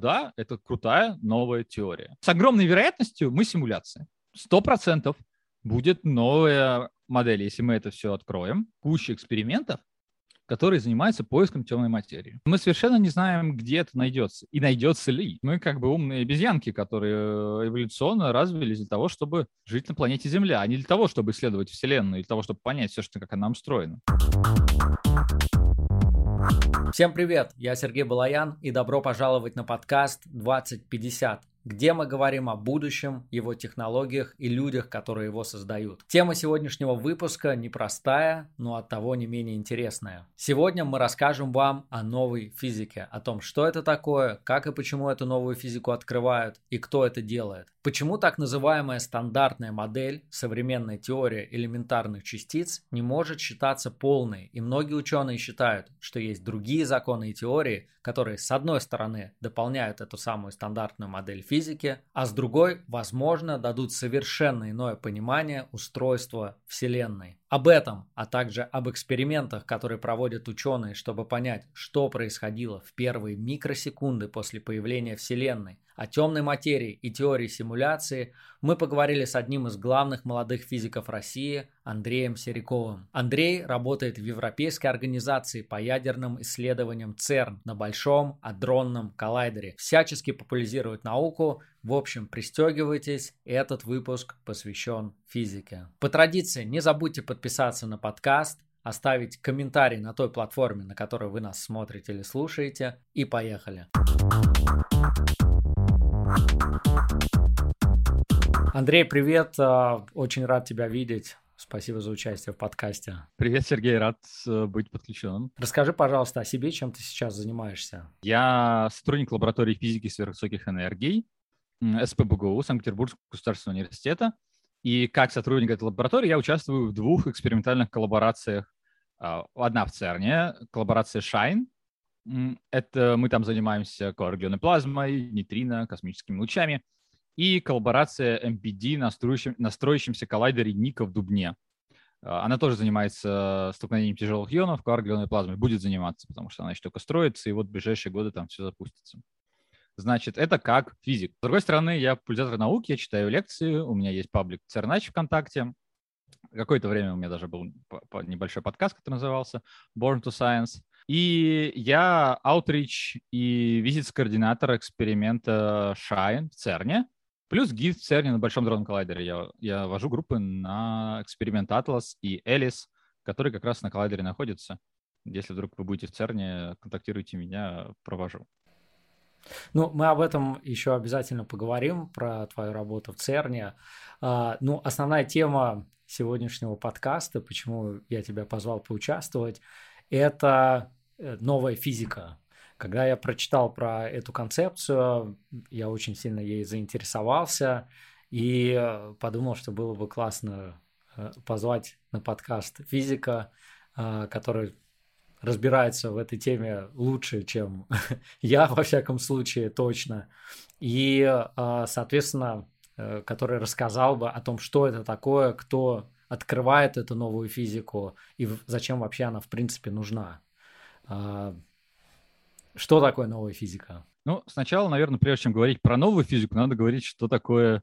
Да, это крутая новая теория. С огромной вероятностью мы симуляция. Сто процентов будет новая модель, если мы это все откроем. Куча экспериментов, которые занимаются поиском темной материи. Мы совершенно не знаем, где это найдется и найдется ли. Мы как бы умные обезьянки, которые э, эволюционно развились для того, чтобы жить на планете Земля, а не для того, чтобы исследовать Вселенную, для того, чтобы понять все, что как она устроена. Всем привет, я Сергей Балаян и добро пожаловать на подкаст 2050 где мы говорим о будущем, его технологиях и людях, которые его создают. Тема сегодняшнего выпуска непростая, но от того не менее интересная. Сегодня мы расскажем вам о новой физике, о том, что это такое, как и почему эту новую физику открывают и кто это делает. Почему так называемая стандартная модель, современная теория элементарных частиц не может считаться полной, и многие ученые считают, что есть другие законы и теории, которые с одной стороны дополняют эту самую стандартную модель физики, а с другой, возможно, дадут совершенно иное понимание устройства Вселенной. Об этом, а также об экспериментах, которые проводят ученые, чтобы понять, что происходило в первые микросекунды после появления Вселенной, о темной материи и теории симуляции мы поговорили с одним из главных молодых физиков России Андреем Сериковым. Андрей работает в Европейской организации по ядерным исследованиям ЦЕРН на Большом адронном коллайдере, всячески популяризирует науку. В общем, пристегивайтесь, этот выпуск посвящен физике. По традиции, не забудьте подписаться на подкаст, оставить комментарий на той платформе, на которой вы нас смотрите или слушаете, и поехали. Андрей, привет. А, очень рад тебя видеть. Спасибо за участие в подкасте. Привет, Сергей, рад э, быть подключенным. Расскажи, пожалуйста, о себе, чем ты сейчас занимаешься. Я сотрудник лаборатории физики сверхвысоких энергий СПБГУ Санкт-Петербургского государственного университета. И как сотрудник этой лаборатории я участвую в двух экспериментальных коллаборациях. А, одна в ЦЕРНе, коллаборация SHINE. Это мы там занимаемся плазмой, нейтрино, космическими лучами – и коллаборация MPD на, строящем, строящемся коллайдере Ника в Дубне. А, она тоже занимается столкновением тяжелых ионов, коагулированной плазмой. Будет заниматься, потому что она еще только строится, и вот в ближайшие годы там все запустится. Значит, это как физик. С другой стороны, я популяризатор науки, я читаю лекции, у меня есть паблик Цернач ВКонтакте. Какое-то время у меня даже был небольшой подкаст, который назывался Born to Science. И я аутрич и визит-координатор эксперимента Shine в ЦЕРНе. Плюс гид в ЦЕРНе на Большом дронном коллайдере. Я, я вожу группы на эксперимент Atlas и Элис, которые как раз на коллайдере находятся. Если вдруг вы будете в ЦЕРНе, контактируйте меня, провожу. Ну, мы об этом еще обязательно поговорим, про твою работу в ЦЕРНе. А, ну, основная тема сегодняшнего подкаста, почему я тебя позвал поучаствовать, это э, новая физика. Когда я прочитал про эту концепцию, я очень сильно ей заинтересовался и э, подумал, что было бы классно э, позвать на подкаст физика, который разбирается в этой теме лучше, чем я, во всяком случае, точно. И, соответственно, который рассказал бы о том, что это такое, кто открывает эту новую физику и зачем вообще она, в принципе, нужна. Что такое новая физика? Ну, сначала, наверное, прежде чем говорить про новую физику, надо говорить, что такое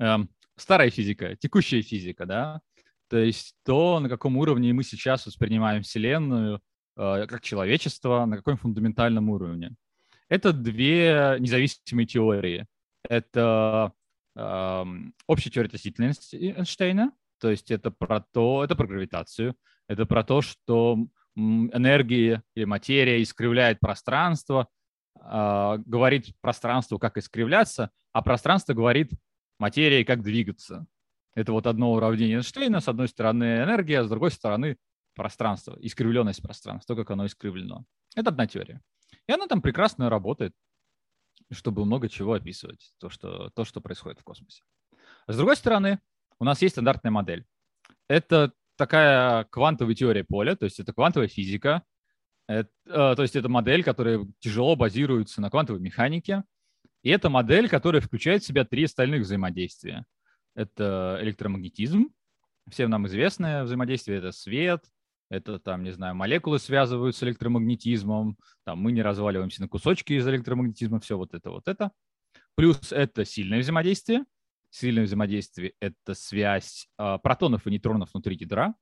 э, старая физика, текущая физика, да? То есть то, на каком уровне мы сейчас воспринимаем Вселенную, э, как человечество, на каком фундаментальном уровне. Это две независимые теории. Это э, общая теория относительности Эйнштейна, то есть это про то, это про гравитацию, это про то, что энергии или материя искривляет пространство, э, говорит пространству, как искривляться, а пространство говорит материи, как двигаться. Это вот одно уравнение Эйнштейна. С одной стороны энергия, а с другой стороны пространство, искривленность пространства, то, как оно искривлено. Это одна теория. И она там прекрасно работает, чтобы много чего описывать, то, что, то, что происходит в космосе. С другой стороны, у нас есть стандартная модель. Это такая квантовая теория поля, то есть это квантовая физика, это, э, то есть это модель, которая тяжело базируется на квантовой механике, и это модель, которая включает в себя три остальных взаимодействия. Это электромагнетизм, всем нам известное взаимодействие, это свет, Это там, не знаю, молекулы связывают с электромагнетизмом, там мы не разваливаемся на кусочки из электромагнетизма, все вот это, вот это. Плюс это сильное взаимодействие. Сильное взаимодействие – это связь э, протонов и нейтронов внутри ядра,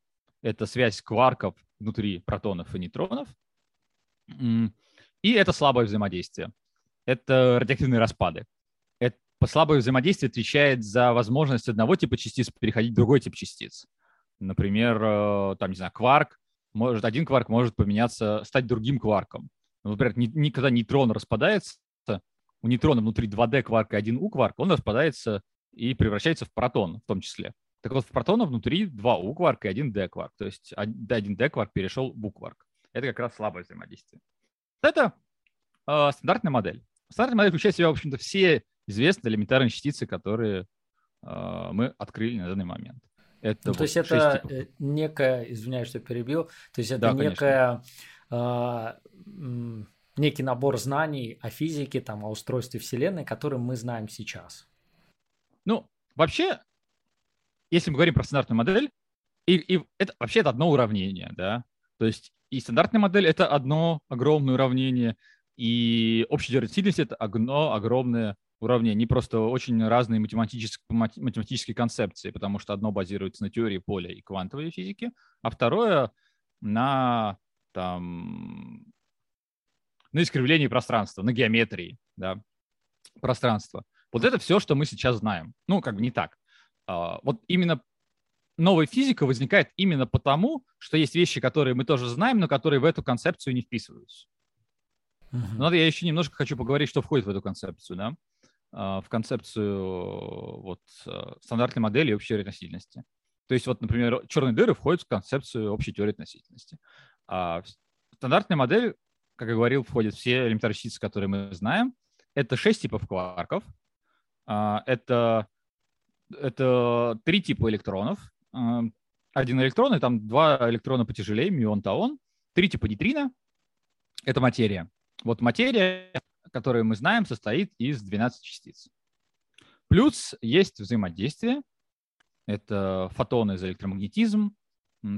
это связь кварков внутри протонов и нейтронов, и это слабое взаимодействие. Это радиоактивные распады. Это слабое взаимодействие отвечает за возможность одного типа частиц переходить в другой тип частиц. Например, э, там, не знаю, кварк, может, один кварк может поменяться, стать другим кварком. Например, никогда нейтрон распадается, у нейтрона внутри 2D кварка и 1U кварк, он распадается и превращается в протон в том числе. Так вот, в протона внутри 2U кварка и 1D кварк. То есть 1D кварк перешел в U кварк. Это как раз слабое взаимодействие. Это э, стандартная модель. Стандартная модель включает в себя, в общем-то, все известные элементарные частицы, которые э, мы открыли на данный момент. Это ну, вот то есть это типов. Э, некая, извиняюсь, что перебил, то есть это да, некая э, некий набор знаний о физике, там, о устройстве Вселенной, который мы знаем сейчас. Ну, вообще, если мы говорим про стандартную модель, и, и это вообще это одно уравнение, да, то есть и стандартная модель это одно огромное уравнение, и общая теория сильности это одно огромное уравнение. Они просто очень разные математические, математические концепции, потому что одно базируется на теории поля и квантовой физики, а второе на там, на искривлении пространства, на геометрии да, пространства. Вот это все, что мы сейчас знаем. Ну, как бы не так. А, вот именно новая физика возникает именно потому, что есть вещи, которые мы тоже знаем, но которые в эту концепцию не вписываются. Uh-huh. Но я еще немножко хочу поговорить, что входит в эту концепцию, да, в концепцию вот стандартной модели общей теории относительности. То есть вот, например, черные дыры входят в концепцию общей теории относительности. А стандартная модель, как я говорил, входит все элементарные частицы, которые мы знаем. Это шесть типов кварков. А, это это три типа электронов. Один электрон, и там два электрона потяжелее, мион, таон. Три типа нейтрино. Это материя. Вот материя, которую мы знаем, состоит из 12 частиц. Плюс есть взаимодействие. Это фотоны из электромагнетизм.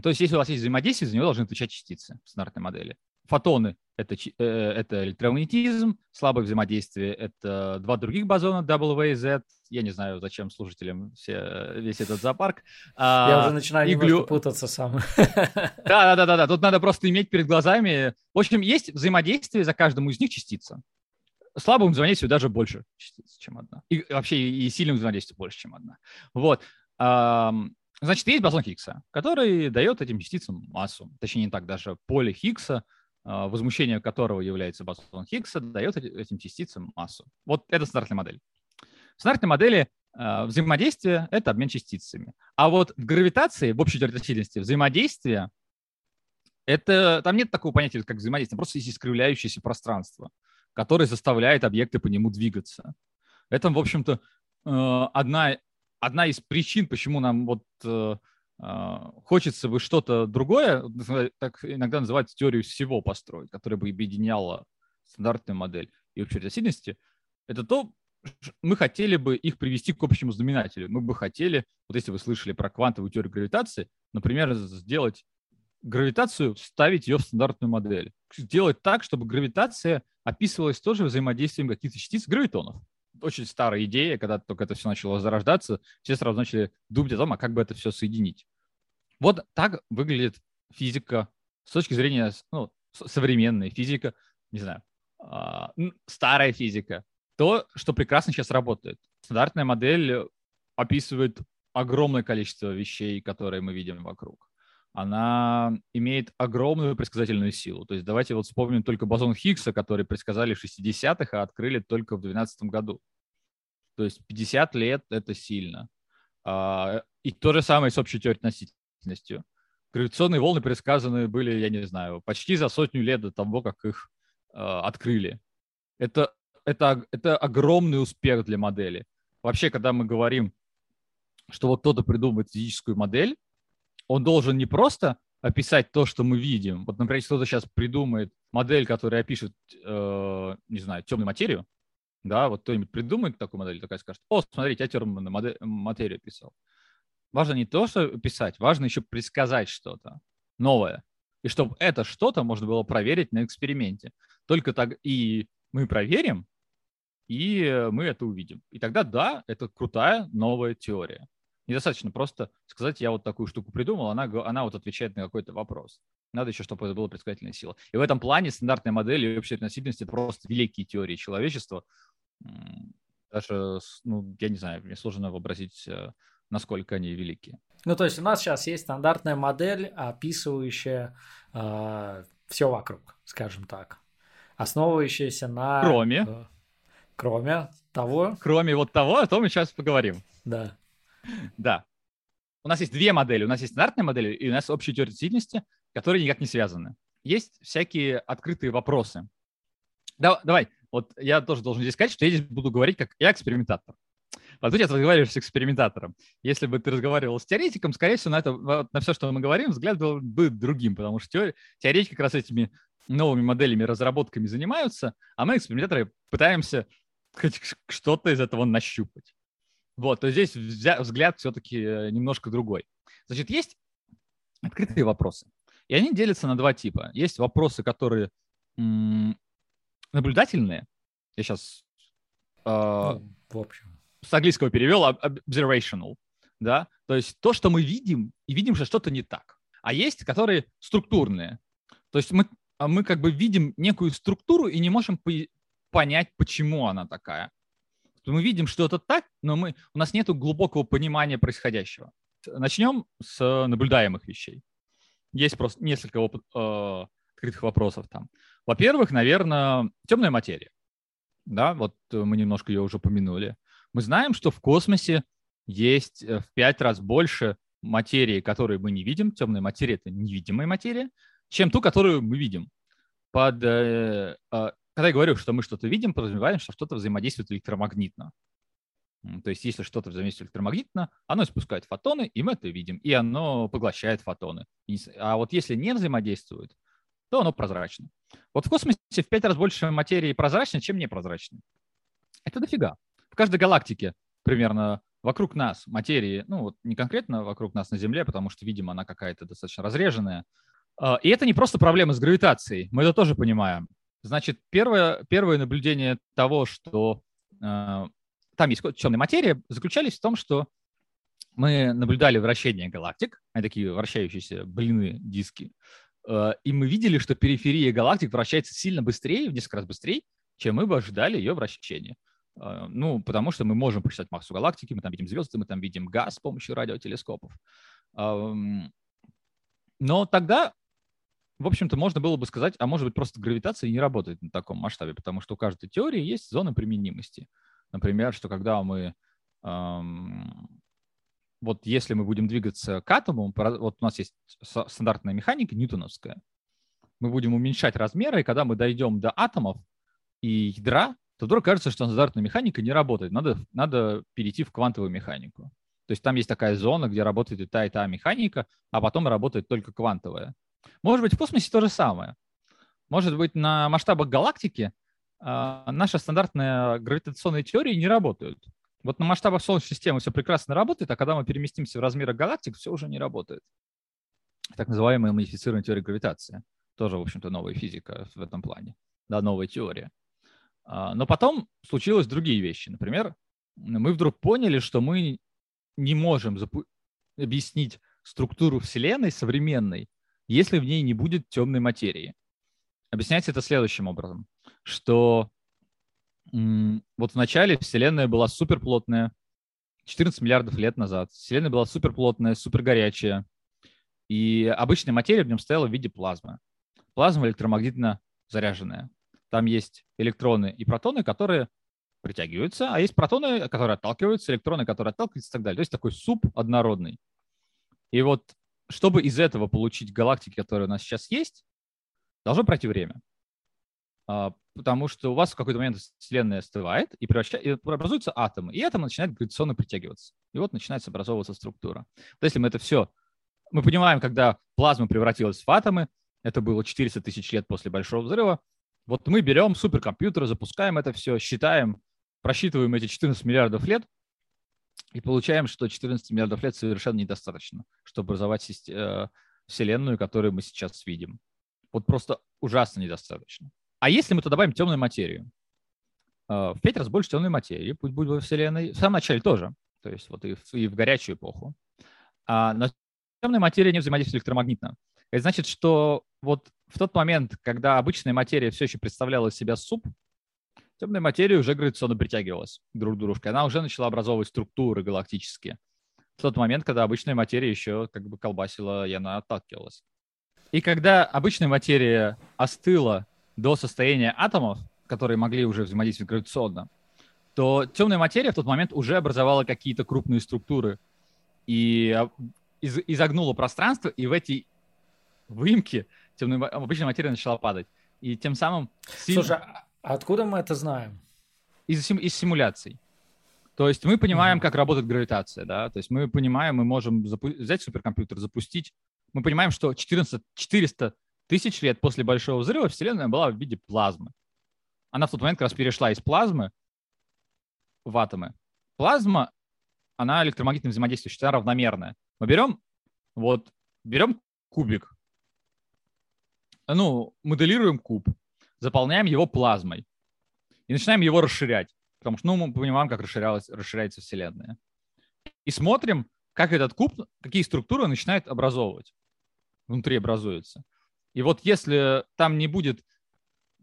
То есть если у вас есть взаимодействие, за него должны отвечать частицы в стандартной модели. Фотоны это, э, это электромагнетизм, слабое взаимодействие — это два других бозона W и Z. Я не знаю, зачем служителям все, весь этот зоопарк. А, Я уже начинаю и глю... путаться сам. Да-да-да, тут надо просто иметь перед глазами. В общем, есть взаимодействие за каждому из них частица. Слабому взаимодействию даже больше чем одна. И вообще и сильному взаимодействию больше, чем одна. Вот. Значит, есть бозон Хиггса, который дает этим частицам массу. Точнее, не так, даже поле Хиггса — а, возмущение которого является бозон Хиггса, дает этим частицам массу. Вот это стандартная модель. В стандартной модели а, взаимодействие — это обмен частицами. А вот в гравитации, в общей теории относительности, взаимодействие — это, там нет такого понятия, как взаимодействие, просто есть искривляющееся пространство, которое заставляет объекты по нему двигаться. Это, в общем-то, а, одна, одна из причин, почему нам вот э, а, хочется бы что-то другое, так иногда называют теорию всего построить, которая бы объединяла стандартную модель и общей относительности, это то, мы хотели бы их привести к общему знаменателю. Мы бы хотели, вот если вы слышали про квантовую теорию гравитации, например, сделать гравитацию, вставить ее в стандартную модель. Сделать так, чтобы гравитация описывалась тоже взаимодействием каких-то частиц гравитонов. Очень старая идея, когда только это все начало зарождаться, все сразу начали думать о том, а как бы это все соединить. Вот так выглядит физика с точки зрения ну, современной физика, не знаю, а, старая физика. То, что прекрасно сейчас работает. Стандартная модель описывает огромное количество вещей, которые мы видим вокруг. Она имеет огромную предсказательную силу. То есть давайте вот вспомним только бозон Хиггса, который предсказали в 60-х, а открыли только в 2012 году. То есть 50 лет — это сильно. А, и то же самое с общей теорией относительности деятельностью. Гравитационные волны предсказаны были, я не знаю, почти за сотню лет до того, как их э, открыли. Это, это, это огромный успех для модели. Вообще, когда мы говорим, что вот кто-то придумает физическую модель, он должен не просто описать то, что мы видим. Вот, например, кто-то сейчас придумает модель, которая опишет, э, не знаю, темную материю, да, вот кто-нибудь придумает такую модель, такая скажет, о, смотрите, я темную материю описал важно не то, что писать, важно еще предсказать что-то новое. И чтобы это что-то можно было проверить на эксперименте. Только так и мы проверим, и мы это увидим. И тогда, да, это крутая новая теория. Недостаточно просто сказать, я вот такую штуку придумал, она, она вот отвечает на какой-то вопрос. Надо еще, чтобы это была предсказательная сила. И в этом плане стандартная модель и общая относительность — это просто великие теории человечества. Даже, ну, я не знаю, мне сложно вообразить, э, насколько они великие. Ну, то есть у нас сейчас есть стандартная модель, описывающая э, все вокруг, скажем так, основывающаяся на... Кроме... Э, кроме того... Кроме вот того, о том мы сейчас поговорим. Да. Да. У нас есть две модели. У нас есть стандартная модель, и у нас общая теория действительности, которые никак не связаны. Есть всякие открытые вопросы. Да, давай, вот я тоже должен здесь сказать, что я здесь буду говорить как я экспериментатор. По сути, ты разговариваешь с экспериментатором. Если бы ты разговаривал с теоретиком, скорее всего, на, это, на все, что мы говорим, взгляд был бы другим, потому что теоретики как раз этими новыми моделями, разработками занимаются, а мы, экспериментаторы, пытаемся хоть что-то из этого нащупать. Вот, то здесь взгляд все-таки э, немножко другой. Значит, есть открытые вопросы. И они делятся на два типа. Есть вопросы, которые м- наблюдательные. Я сейчас э, ну, в общем. с английского перевел observational. Да? То есть то, что мы видим, и видим, что что-то не так. А есть, которые структурные. То есть мы, а мы как бы видим некую структуру и не можем по- понять, почему она такая мы видим, что это так, но мы, у нас нет глубокого понимания происходящего. Начнем с наблюдаемых вещей. Есть просто несколько э, открытых вопросов там. Во-первых, наверное, темная материя. Да, вот мы немножко ее уже упомянули. Мы знаем, что в космосе есть э, в пять раз больше материи, которую мы не видим. Темная материя — это невидимая материя, чем ту, которую мы видим. Под э, э, когда я говорю, что мы что-то видим, подразумеваем, что что-то взаимодействует электромагнитно. То есть, если что-то взаимодействует электромагнитно, оно испускает фотоны, и мы это видим, и оно поглощает фотоны. А вот если не взаимодействует, то оно прозрачно. Вот в космосе в пять раз больше материи прозрачной, чем непрозрачной. Это дофига. В каждой галактике примерно вокруг нас материи, ну вот не конкретно вокруг нас на Земле, потому что, видимо, она какая-то достаточно разреженная. А, и это не просто проблема с гравитацией, мы это тоже понимаем. Значит, первое, первое наблюдение того, что э, там есть темная материя, заключались в том, что мы наблюдали вращение галактик, они такие вращающиеся блины, диски, э, и мы видели, что периферия галактик вращается сильно быстрее, в несколько раз быстрее, чем мы бы ожидали ее вращения. Э, ну, потому что мы можем посчитать массу галактики, мы там видим звезды, мы там видим газ с помощью радиотелескопов. Э, но тогда в общем-то, можно было бы сказать, а может быть, просто гравитация не работает на таком масштабе, потому что у каждой теории есть зона применимости. Например, что когда мы... Эм, вот если мы будем двигаться к атому, вот у нас есть стандартная механика ньютоновская, мы будем уменьшать размеры, и когда мы дойдем до атомов и ядра, то вдруг кажется, что стандартная механика не работает. Надо, надо перейти в квантовую механику. То есть там есть такая зона, где работает и та, и та механика, а потом работает только квантовая. Может быть, в космосе то же самое. Может быть, на масштабах галактики э, наши стандартные гравитационные теории не работают. Вот на масштабах Солнечной системы все прекрасно работает, а когда мы переместимся в размеры галактик, все уже не работает. Так называемая модифицированная теория гравитации. Тоже, в общем-то, новая физика в этом плане. Да, новая теория. А, но потом случилось другие вещи. Например, мы вдруг поняли, что мы не можем объяснить структуру Вселенной современной если в ней не будет темной материи. Объясняется это следующим образом, что вот в начале Вселенная была суперплотная, 14 миллиардов лет назад. Вселенная была суперплотная, супергорячая, и обычная материя в нем стояла в виде плазмы. Плазма электромагнитно заряженная. Там есть электроны и протоны, которые притягиваются, а есть протоны, которые отталкиваются, электроны, которые отталкиваются и так далее. То есть такой суп однородный. И вот чтобы из этого получить галактики, которые у нас сейчас есть, должно пройти время. А, потому что у вас в какой-то момент Вселенная остывает и, превращает, и образуются атомы, и атомы начинают гравитационно притягиваться. И вот начинается образовываться структура. То если мы это все... Мы понимаем, когда плазма превратилась в атомы, это было 400 тысяч лет после Большого взрыва, вот мы берем суперкомпьютер, запускаем это все, считаем, просчитываем эти 14 миллиардов лет, и получаем, что 14 миллиардов лет совершенно недостаточно, чтобы образовать э, Вселенную, которую мы сейчас видим. Вот просто ужасно недостаточно. А если мы туда добавим темную материю? Э, в пять раз больше темной материи, пусть будет во Вселенной. В самом начале тоже, то есть вот и в, и в горячую эпоху. А, но темная материя не взаимодействует электромагнитно. Это значит, что вот в тот момент, когда обычная материя все еще представляла из себя суп, темная материя уже гравитационно притягивалась друг к дружке. Она уже начала образовывать структуры галактические. В тот момент, когда обычная материя еще как бы колбасила, и она отталкивалась. И когда обычная материя остыла до состояния атомов, которые могли уже взаимодействовать гравитационно, то темная материя в тот момент уже образовала какие-то крупные структуры и из, изогнула пространство, и в эти выемки темная, обычная материя начала падать. И тем самым... Сильно... Слушай, а откуда мы это знаем? Из, из симуляций. То есть мы понимаем, как работает гравитация, да, то есть мы понимаем, мы можем запу- взять суперкомпьютер, запустить. Мы понимаем, что 14, 400 тысяч лет после Большого взрыва Вселенная была в виде плазмы. Она в тот момент как раз перешла из плазмы в атомы. Плазма, она электромагнитным взаимодействующая, она равномерная. Мы берем, вот, берем кубик, ну, моделируем куб, заполняем его плазмой и начинаем его расширять, потому что, ну, мы понимаем, как расширялась, расширяется Вселенная. И смотрим, как этот куб, какие структуры начинает образовывать, внутри образуется. И вот если там не будет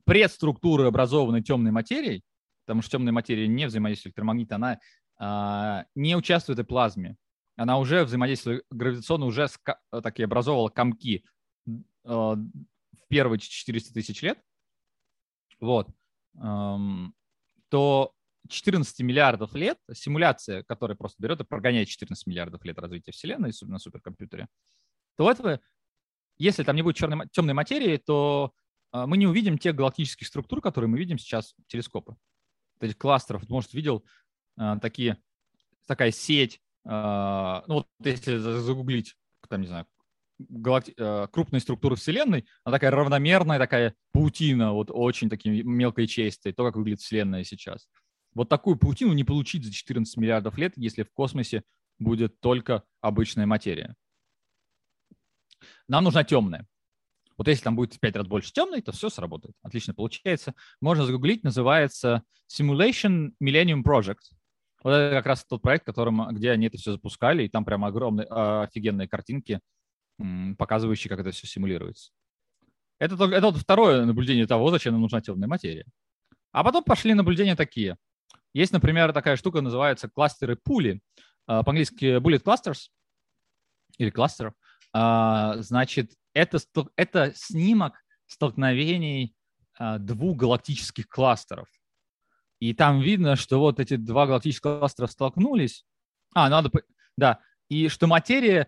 предструктуры, образованной темной материей, потому что темная материя не взаимодействует с электромагнитом, она а, не участвует в плазме. Она уже взаимодействует гравитационно, уже ска- такие образовывала комки а, в первые 400 тысяч лет. Вот. То 14 миллиардов лет, симуляция, которая просто берет и прогоняет 14 миллиардов лет развития Вселенной на суперкомпьютере, то этого, если там не будет черной, темной материи, то а, мы не увидим тех галактических структур, которые мы видим сейчас в телескопы. Этих кластеров. Может, видел а, такие, такая сеть, а, ну вот если загуглить, там, не знаю, галакти... крупные структуры Вселенной, она такая равномерная, такая паутина, вот очень такие мелкой чистой, то, как выглядит Вселенная сейчас. Вот такую паутину не получить за 14 миллиардов лет, если в космосе будет только обычная материя. Нам нужна темная. Вот если там будет в 5 раз больше темной, то все сработает. Отлично получается. Можно загуглить, называется Simulation Millennium Project. Вот это как раз тот проект, которым, где они это все запускали, и там прям огромные, офигенные картинки, показывающие, как это все симулируется. Это, это вот второе наблюдение того, зачем нам нужна темная материя. А потом пошли наблюдения такие. Есть, например, такая штука, называется кластеры пули. А, по-английски bullet clusters или кластер. А, значит, это, это снимок столкновений а, двух галактических кластеров. И там видно, что вот эти два галактических кластера столкнулись. А, надо... Да. И что материя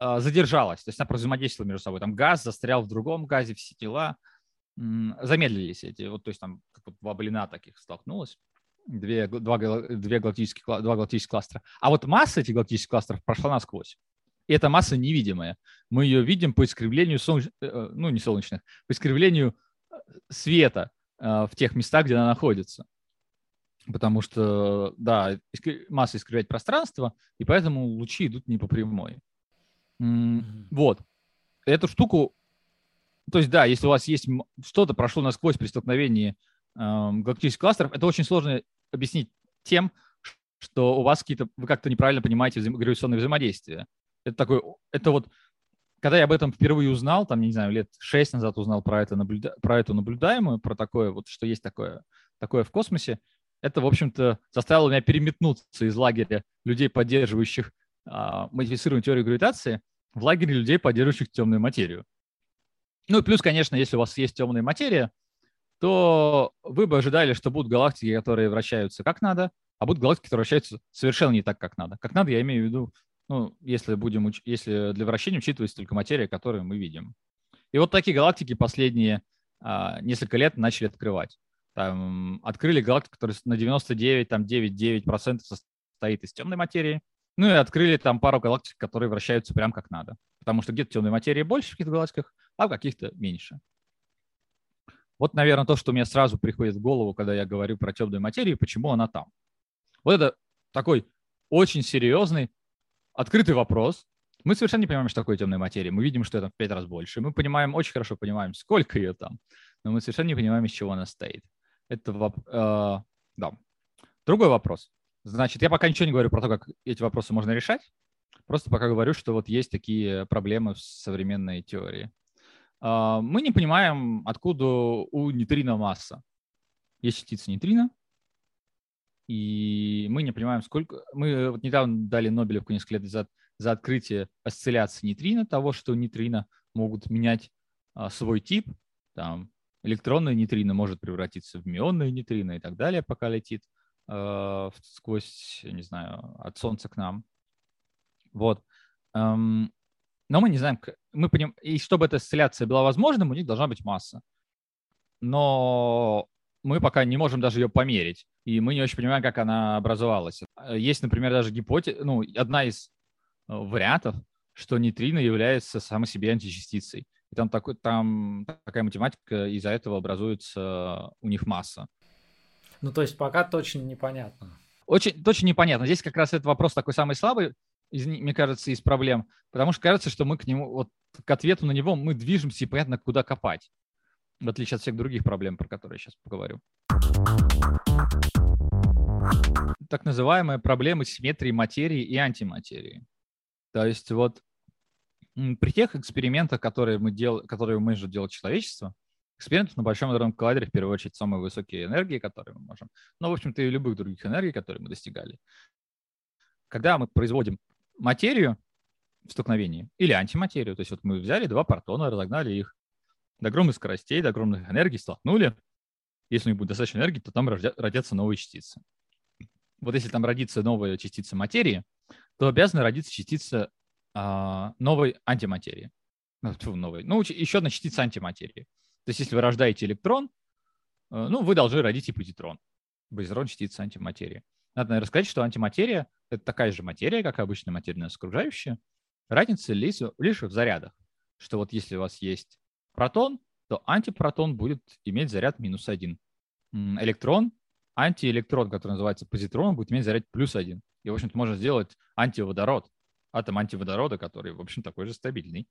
задержалась, то есть она взаимодействовала между собой. Там газ застрял в другом газе, все тела замедлились эти. Вот, то есть там как вот два блина таких столкнулось. Две, два, две галактических, два галактических кластера. А вот масса этих галактических кластеров прошла насквозь. И эта масса невидимая. Мы ее видим по искривлению солнеч... Э, э, ну, не солнечных, по искривлению э, света в тех местах, где она находится. Потому что, да, масса искривляет пространство, и поэтому лучи идут не по прямой. Вот. Эту штуку, то есть, да, если у вас есть что-то прошло насквозь при столкновении э, галактических кластеров, это очень сложно объяснить тем, что у вас какие-то, вы как-то неправильно понимаете взаим, гравитационное взаимодействие. Это такой, это вот, когда я об этом впервые узнал, там, не знаю, лет шесть назад узнал про, это наблюда, про эту наблюдаемую, про такое, вот, что есть такое, такое в космосе, это, в общем-то, заставило меня переметнуться из лагеря людей, поддерживающих а, модифицированную теорию гравитации, в лагере людей, поддерживающих темную материю. Ну и плюс, конечно, если у вас есть темная материя, то вы бы ожидали, что будут галактики, которые вращаются как надо, а будут галактики, которые вращаются совершенно не так, как надо. Как надо, я имею в виду ну, если, будем, если для вращения учитывается только материя, которую мы видим. И вот такие галактики последние а, несколько лет начали открывать. Там, открыли галактику, которая на 99, там 9,9% состоит из темной материи. Ну и открыли там пару галактик, которые вращаются прям как надо. Потому что где-то темной материи больше в каких-то галактиках, а в каких-то меньше. Вот, наверное, то, что мне сразу приходит в голову, когда я говорю про темную материю, почему она там. Вот это такой очень серьезный открытый вопрос, Мы совершенно не понимаем, что такое темная материя. Мы видим, что это в пять раз больше. Мы понимаем, очень хорошо понимаем, сколько ее там, но мы совершенно не понимаем, из чего она стоит. Это э, да. Другой вопрос. Значит, я пока ничего не говорю про то, как эти вопросы можно решать. Просто пока говорю, что вот есть такие проблемы в современной теории. Э, мы не понимаем, откуда у нейтрино масса. Есть частица нейтрино, и мы не понимаем, сколько... Мы вот недавно дали Нобелевку несколько лет назад за открытие осцилляции нейтрино, того, что нейтрино могут менять а, свой тип, там, электронное нейтрино может превратиться в мионное нейтрино и так далее, пока летит э, сквозь, не знаю, от Солнца к нам. Вот. Эм, но мы не знаем, мы понимаем, и чтобы эта осцилляция была возможным, у них должна быть масса. Но мы пока не можем даже ее померить, и мы не очень понимаем, как она образовалась. Есть, например, даже гипотеза, ну, одна из Э, вариантов, что нейтрино является самой себе античастицей. И там, такой, там такая математика, из-за этого образуется у них масса. Ну, то есть пока точно непонятно. Очень, точно непонятно. Здесь как раз этот вопрос такой самый слабый, из, мне кажется, из проблем. Потому что кажется, что мы к нему, вот к ответу на него мы движемся и понятно, куда копать. В отличие от всех других проблем, про которые я сейчас поговорю. Так называемые проблемы симметрии материи и антиматерии. То есть вот при тех экспериментах, которые мы, дел... которые мы же делать человечество, экспериментов на Большом адронном коллайдере, в первую очередь, самые высокие энергии, которые мы можем, но, в общем-то, и любых других энергий, которые мы достигали. Когда мы производим материю в столкновении или антиматерию, то есть вот мы взяли два протона, разогнали их до огромных скоростей, до огромных энергий, столкнули. Если у них будет достаточно энергии, то там родятся новые частицы. Вот если там родится новая частица материи, то обязана родиться частица а, новой антиматерии. Ну, новой. Ну, еще одна частица антиматерии. То есть, если вы рождаете электрон, э, ну, вы должны родить и позитрон. Позитрон – частица антиматерии. Надо, наверное, сказать, что антиматерия – это такая же материя, как обычная материя нас окружающая. Разница лишь, лишь в зарядах. Что вот если у вас есть протон, то антипротон будет иметь заряд минус один. Электрон, антиэлектрон, который называется позитроном, будет иметь заряд плюс один. И, в общем-то, можно сделать антиводород, атом антиводорода, который, в общем, такой же стабильный,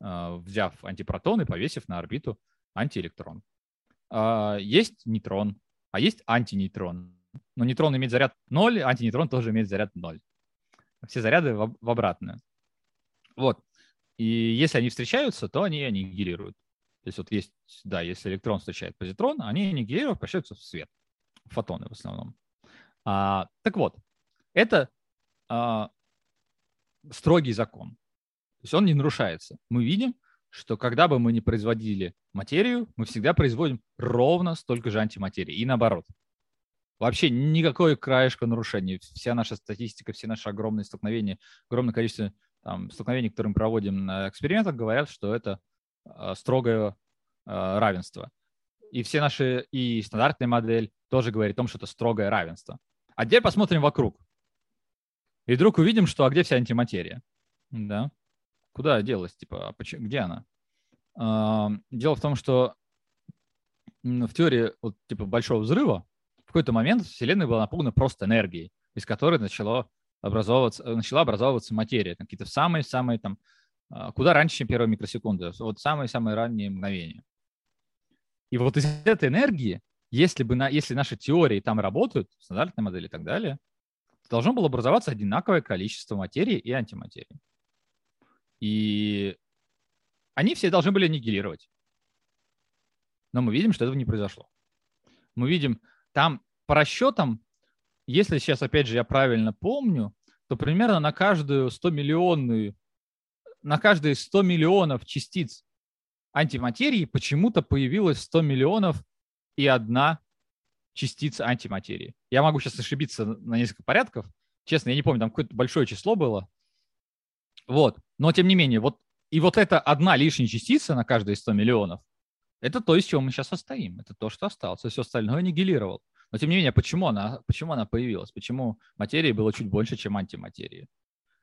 а, взяв антипротон и повесив на орбиту антиэлектрон. А, есть нейтрон, а есть антинейтрон. Но нейтрон имеет заряд 0, антинейтрон тоже имеет заряд 0. Все заряды в обратную. Вот. И если они встречаются, то они аннигилируют. То есть вот есть, да, если электрон встречает позитрон, они аннигилируют, превращаются в свет. Фотоны в основном. А, так вот, это а, строгий закон. То есть он не нарушается. Мы видим, что когда бы мы не производили материю, мы всегда производим ровно столько же антиматерии. И наоборот. Вообще никакое краешко нарушений. Вся наша статистика, все наши огромные столкновения, огромное количество там, столкновений, которые мы проводим на экспериментах, говорят, что это э, строгое э, равенство. И все наши, и стандартная модель тоже говорит о том, что это строгое равенство. А теперь посмотрим вокруг. И вдруг увидим, что а где вся антиматерия? Да. Куда делась? Типа, а почему, где она? А, дело в том, что в теории вот, типа большого взрыва в какой-то момент Вселенная была наполнена просто энергией, из которой начало образовываться, начала образовываться материя. Какие-то самые-самые там, а, куда раньше, чем первые микросекунды, вот самые-самые ранние мгновения. И вот из этой энергии, если, бы на, если наши теории там работают, стандартные модели и так далее, должно было образоваться одинаковое количество материи и антиматерии. И они все должны были аннигилировать. Но мы видим, что этого не произошло. Мы видим, там по расчетам, если сейчас, опять же, я правильно помню, то примерно на каждую 100 миллионную, на каждые 100 миллионов частиц антиматерии почему-то появилось 100 миллионов и одна частиц антиматерии. Я могу сейчас ошибиться на несколько порядков. Честно, я не помню, там какое-то большое число было. Вот. Но тем не менее, вот и вот эта одна лишняя частица на каждые 100 миллионов, это то, из чего мы сейчас состоим. Это то, что осталось. Все остальное аннигилировал. Но тем не менее, почему она, почему она появилась? Почему материи было чуть больше, чем антиматерии?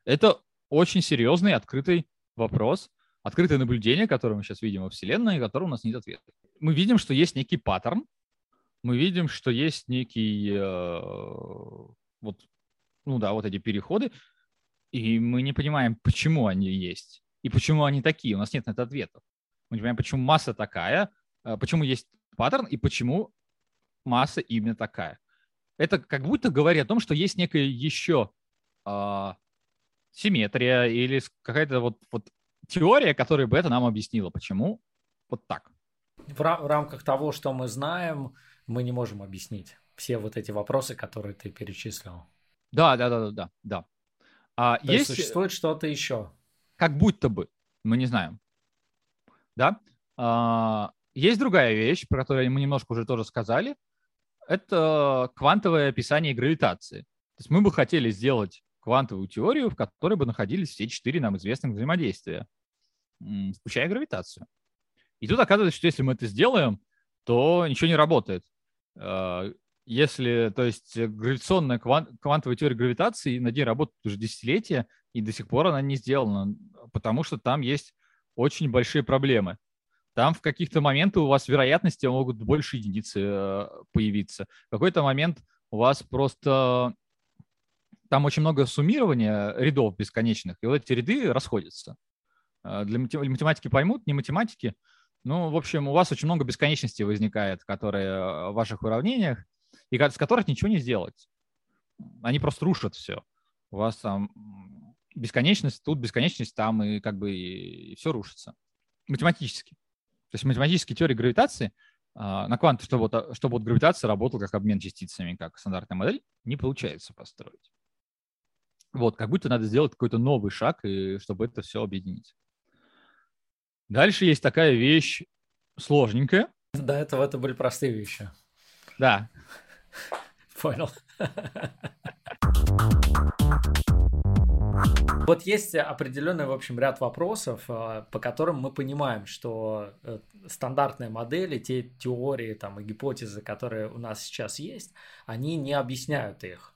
Это очень серьезный, открытый вопрос, открытое наблюдение, которое мы сейчас видим во Вселенной, и которое у нас нет ответа. Мы видим, что есть некий паттерн, мы видим, что есть некий, э, вот, ну да, вот эти переходы. И мы не понимаем, почему они есть и почему они такие. У нас нет на это ответов. Мы не понимаем, почему масса такая, а, почему есть паттерн и почему масса именно такая. Это как будто говорит о том, что есть некая еще а, симметрия или какая-то вот, вот теория, которая бы это нам объяснила, почему вот так. В, в рамках того, что мы знаем, мы не можем объяснить все вот эти вопросы, которые ты перечислил. Да, да, да, да, да. да. А То есть существует что-то еще? Как будто бы, мы не знаем. Да? А, есть другая вещь, про которую мы немножко уже тоже сказали. Это квантовое описание гравитации. То есть мы бы хотели сделать квантовую теорию, в которой бы находились все четыре нам известных взаимодействия, включая гравитацию. И тут оказывается, что если мы это сделаем, то ничего не работает. Если, то есть, гравитационная квантовая теория гравитации над ней работает уже десятилетия, и до сих пор она не сделана, потому что там есть очень большие проблемы. Там в каких-то моментах у вас вероятности могут больше единицы э, появиться. В какой-то момент у вас просто там очень много суммирования рядов бесконечных, и вот эти ряды расходятся. Э, для математики поймут, не математики. Ну, в общем, у вас очень много бесконечностей возникает, которые э, в ваших уравнениях, и с которых ничего не сделать. Они просто рушат все. У вас там бесконечность тут, бесконечность там, и как бы и все рушится. Математически. То есть математические теории гравитации а, на кванты, чтобы, вот, чтобы вот гравитация работала как обмен частицами, как стандартная модель, не получается построить. Вот, как будто надо сделать какой-то новый шаг, и чтобы это все объединить. Дальше есть такая вещь сложненькая. До этого это были простые вещи. Да. Понял. Вот есть определенный, в общем, ряд вопросов, а, по которым мы понимаем, что э, стандартные модели, те теории там, и гипотезы, которые у нас сейчас есть, они не объясняют их.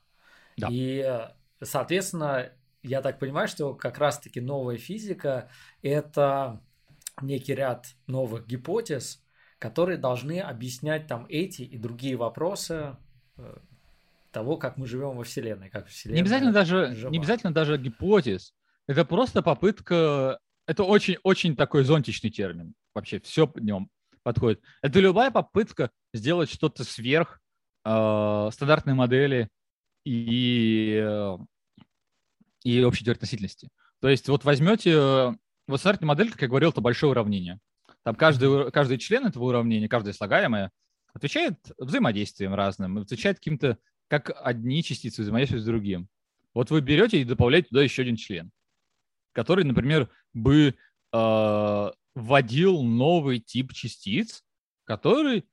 Да. И, соответственно, я так понимаю, что как раз-таки новая физика – это некий ряд новых гипотез, которые должны объяснять там эти и другие вопросы э, того, как мы живем во Вселенной, как Вселенная. Не обязательно даже, жива. не обязательно даже гипотез. Это просто попытка. Это очень-очень такой зонтичный термин. Вообще все в нем подходит. Это любая попытка сделать что-то сверх э, стандартной модели и, э, и общей теории относительности. То есть вот возьмете... Э, вот стандартная модель, как я говорил, это большое уравнение. Там каждый, каждый член этого уравнения, каждое слагаемое, отвечает взаимодействием разным, отвечает каким-то, как одни частицы взаимодействуют с другим. Вот вы берете и добавляете туда еще один член, который, например, бы э, вводил новый тип частиц, который,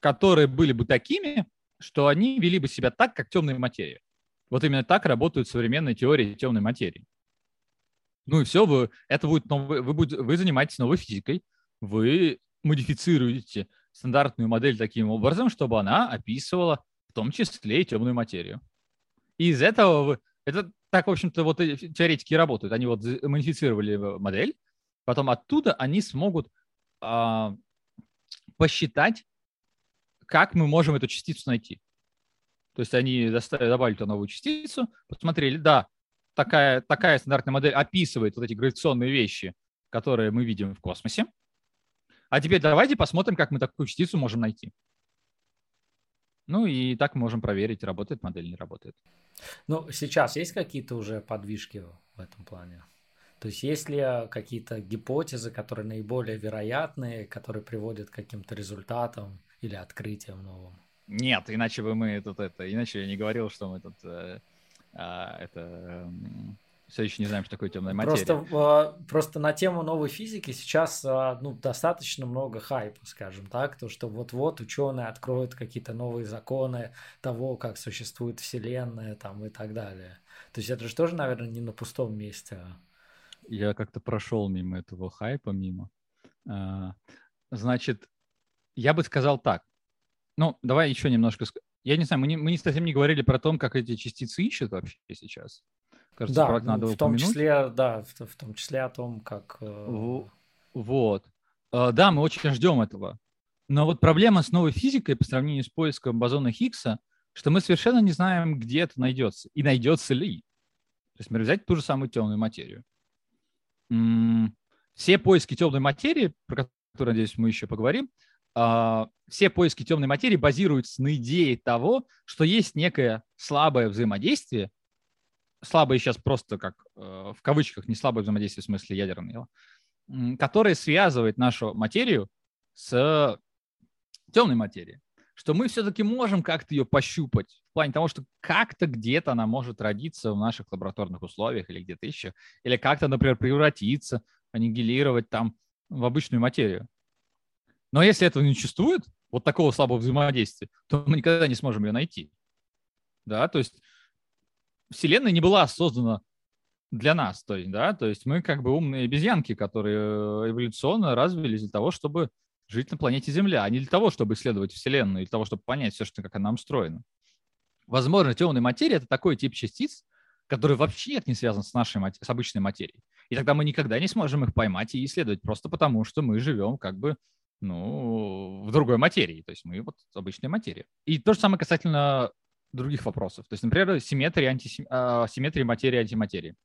которые были бы такими, что они вели бы себя так, как темная материя. Вот именно так работают современные теории темной материи. Ну и все, вы, это будет новый, вы, будете, вы занимаетесь новой физикой, вы модифицируете стандартную модель таким образом, чтобы она описывала в том числе и темную материю. И из этого вы... Это так, в общем-то, вот теоретики работают. Они вот модифицировали модель, потом оттуда они смогут а, посчитать, как мы можем эту частицу найти. То есть они доставили, добавили туда новую частицу, посмотрели, да, такая, такая стандартная модель описывает вот эти гравитационные вещи, которые мы видим в космосе. А теперь давайте посмотрим, как мы такую частицу можем найти. Ну и так мы можем проверить, работает модель, не работает. Ну, сейчас есть какие-то уже подвижки в этом плане? То есть есть ли какие-то гипотезы, которые наиболее вероятные, которые приводят к каким-то результатам или открытиям новым? Нет, иначе бы мы тут это, иначе я не говорил, что мы тут э, э, это э, все еще не знаем, что такое темная материя. Просто, просто на тему новой физики сейчас а, ну, достаточно много хайпа, скажем так, то что вот-вот ученые откроют какие-то новые законы того, как существует Вселенная там, и так далее. То есть это же тоже, наверное, не на пустом месте. Я как-то прошел мимо этого хайпа, мимо. А, значит, я бы сказал так. Ну, давай еще немножко... Я не знаю, мы не, мы не совсем не говорили про то, как эти частицы ищут вообще сейчас. Кажется, да, надо в том числе, да, в, в том числе о том, как. Э... Вот. Э, да, мы очень ждем этого. Но вот проблема с новой физикой по сравнению с поиском бозона Хиггса, что мы совершенно не знаем, где это найдется и найдется ли. То есть, например, взять ту же самую темную материю. Все поиски темной материи, про которые, надеюсь, мы еще поговорим, а, все поиски темной материи базируются на идее того, что есть некое слабое взаимодействие, слабое сейчас просто как э, в кавычках, не слабое взаимодействие в смысле ядерного, которое связывает нашу материю с темной материей что мы все-таки можем как-то ее пощупать в плане того, что как-то где-то она может родиться в наших лабораторных условиях или где-то еще, или как-то, например, превратиться, аннигилировать там в обычную материю. Но если этого не существует, вот такого слабого взаимодействия, то мы никогда не сможем ее найти. Да, то есть Вселенная не была создана для нас, то есть, да, то есть мы как бы умные обезьянки, которые э, эволюционно развились для того, чтобы жить на планете Земля, а не для того, чтобы исследовать Вселенную, и для того, чтобы понять все, что, как она устроена. Возможно, темная материя — это такой тип частиц, который вообще не связан с нашей с обычной материей. И тогда мы никогда не сможем их поймать и исследовать, просто потому что мы живем как бы ну, в другой материи. То есть мы вот обычная материя. И то же самое касательно других вопросов. То есть, например, симметрия, антисим... а, симметрия материи антиматерии.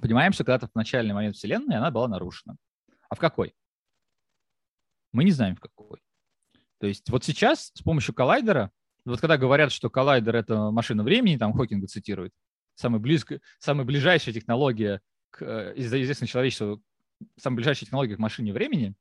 Понимаем, что когда-то в начальный момент Вселенной она была нарушена. А в какой? Мы не знаем в какой. То есть вот сейчас с помощью коллайдера, вот когда говорят, что коллайдер — это машина времени, там Хокинга цитирует, самая, близкая, самая ближайшая технология к, э, из известного человечества, самая ближайшая технология к машине времени,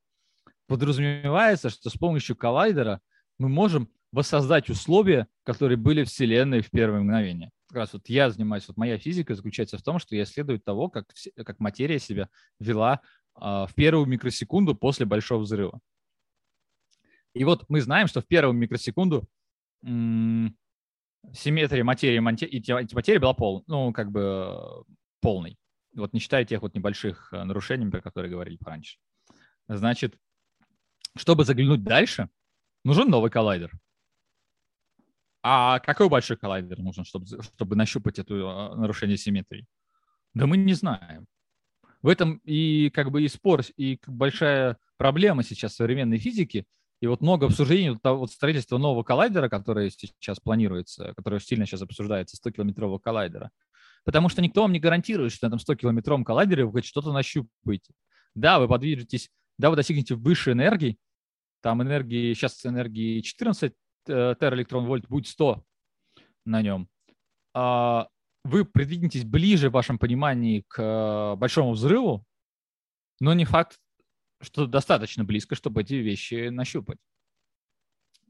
подразумевается, что с помощью коллайдера мы можем воссоздать условия, которые были Вселенной в первое мгновение. Как раз вот я занимаюсь, вот моя физика заключается в том, что я исследую того, как, как материя себя вела а, в первую микросекунду после Большого взрыва. И вот мы знаем, что в первую микросекунду симметрия материи и антиматерии была пол, ну, как бы полной. Вот не считая тех вот небольших э, нарушений, про которые говорили раньше. Значит, чтобы заглянуть дальше, нужен новый коллайдер. А какой большой коллайдер нужен, чтобы, чтобы нащупать это э, нарушение симметрии? Да мы не знаем. В этом и как бы и спор, и большая проблема сейчас современной физики – и вот много обсуждений вот строительства нового коллайдера, который сейчас планируется, который сильно сейчас обсуждается, 100-километрового коллайдера. Потому что никто вам не гарантирует, что на этом 100-километровом коллайдере вы хоть что-то нащупаете. Да, вы подвижетесь, да, вы достигнете высшей энергии, там энергии, сейчас энергии 14 э, тераэлектрон вольт, будет 100 на нем. А вы придвинетесь ближе в вашем понимании к э, большому взрыву, но не факт, что достаточно близко, чтобы эти вещи нащупать.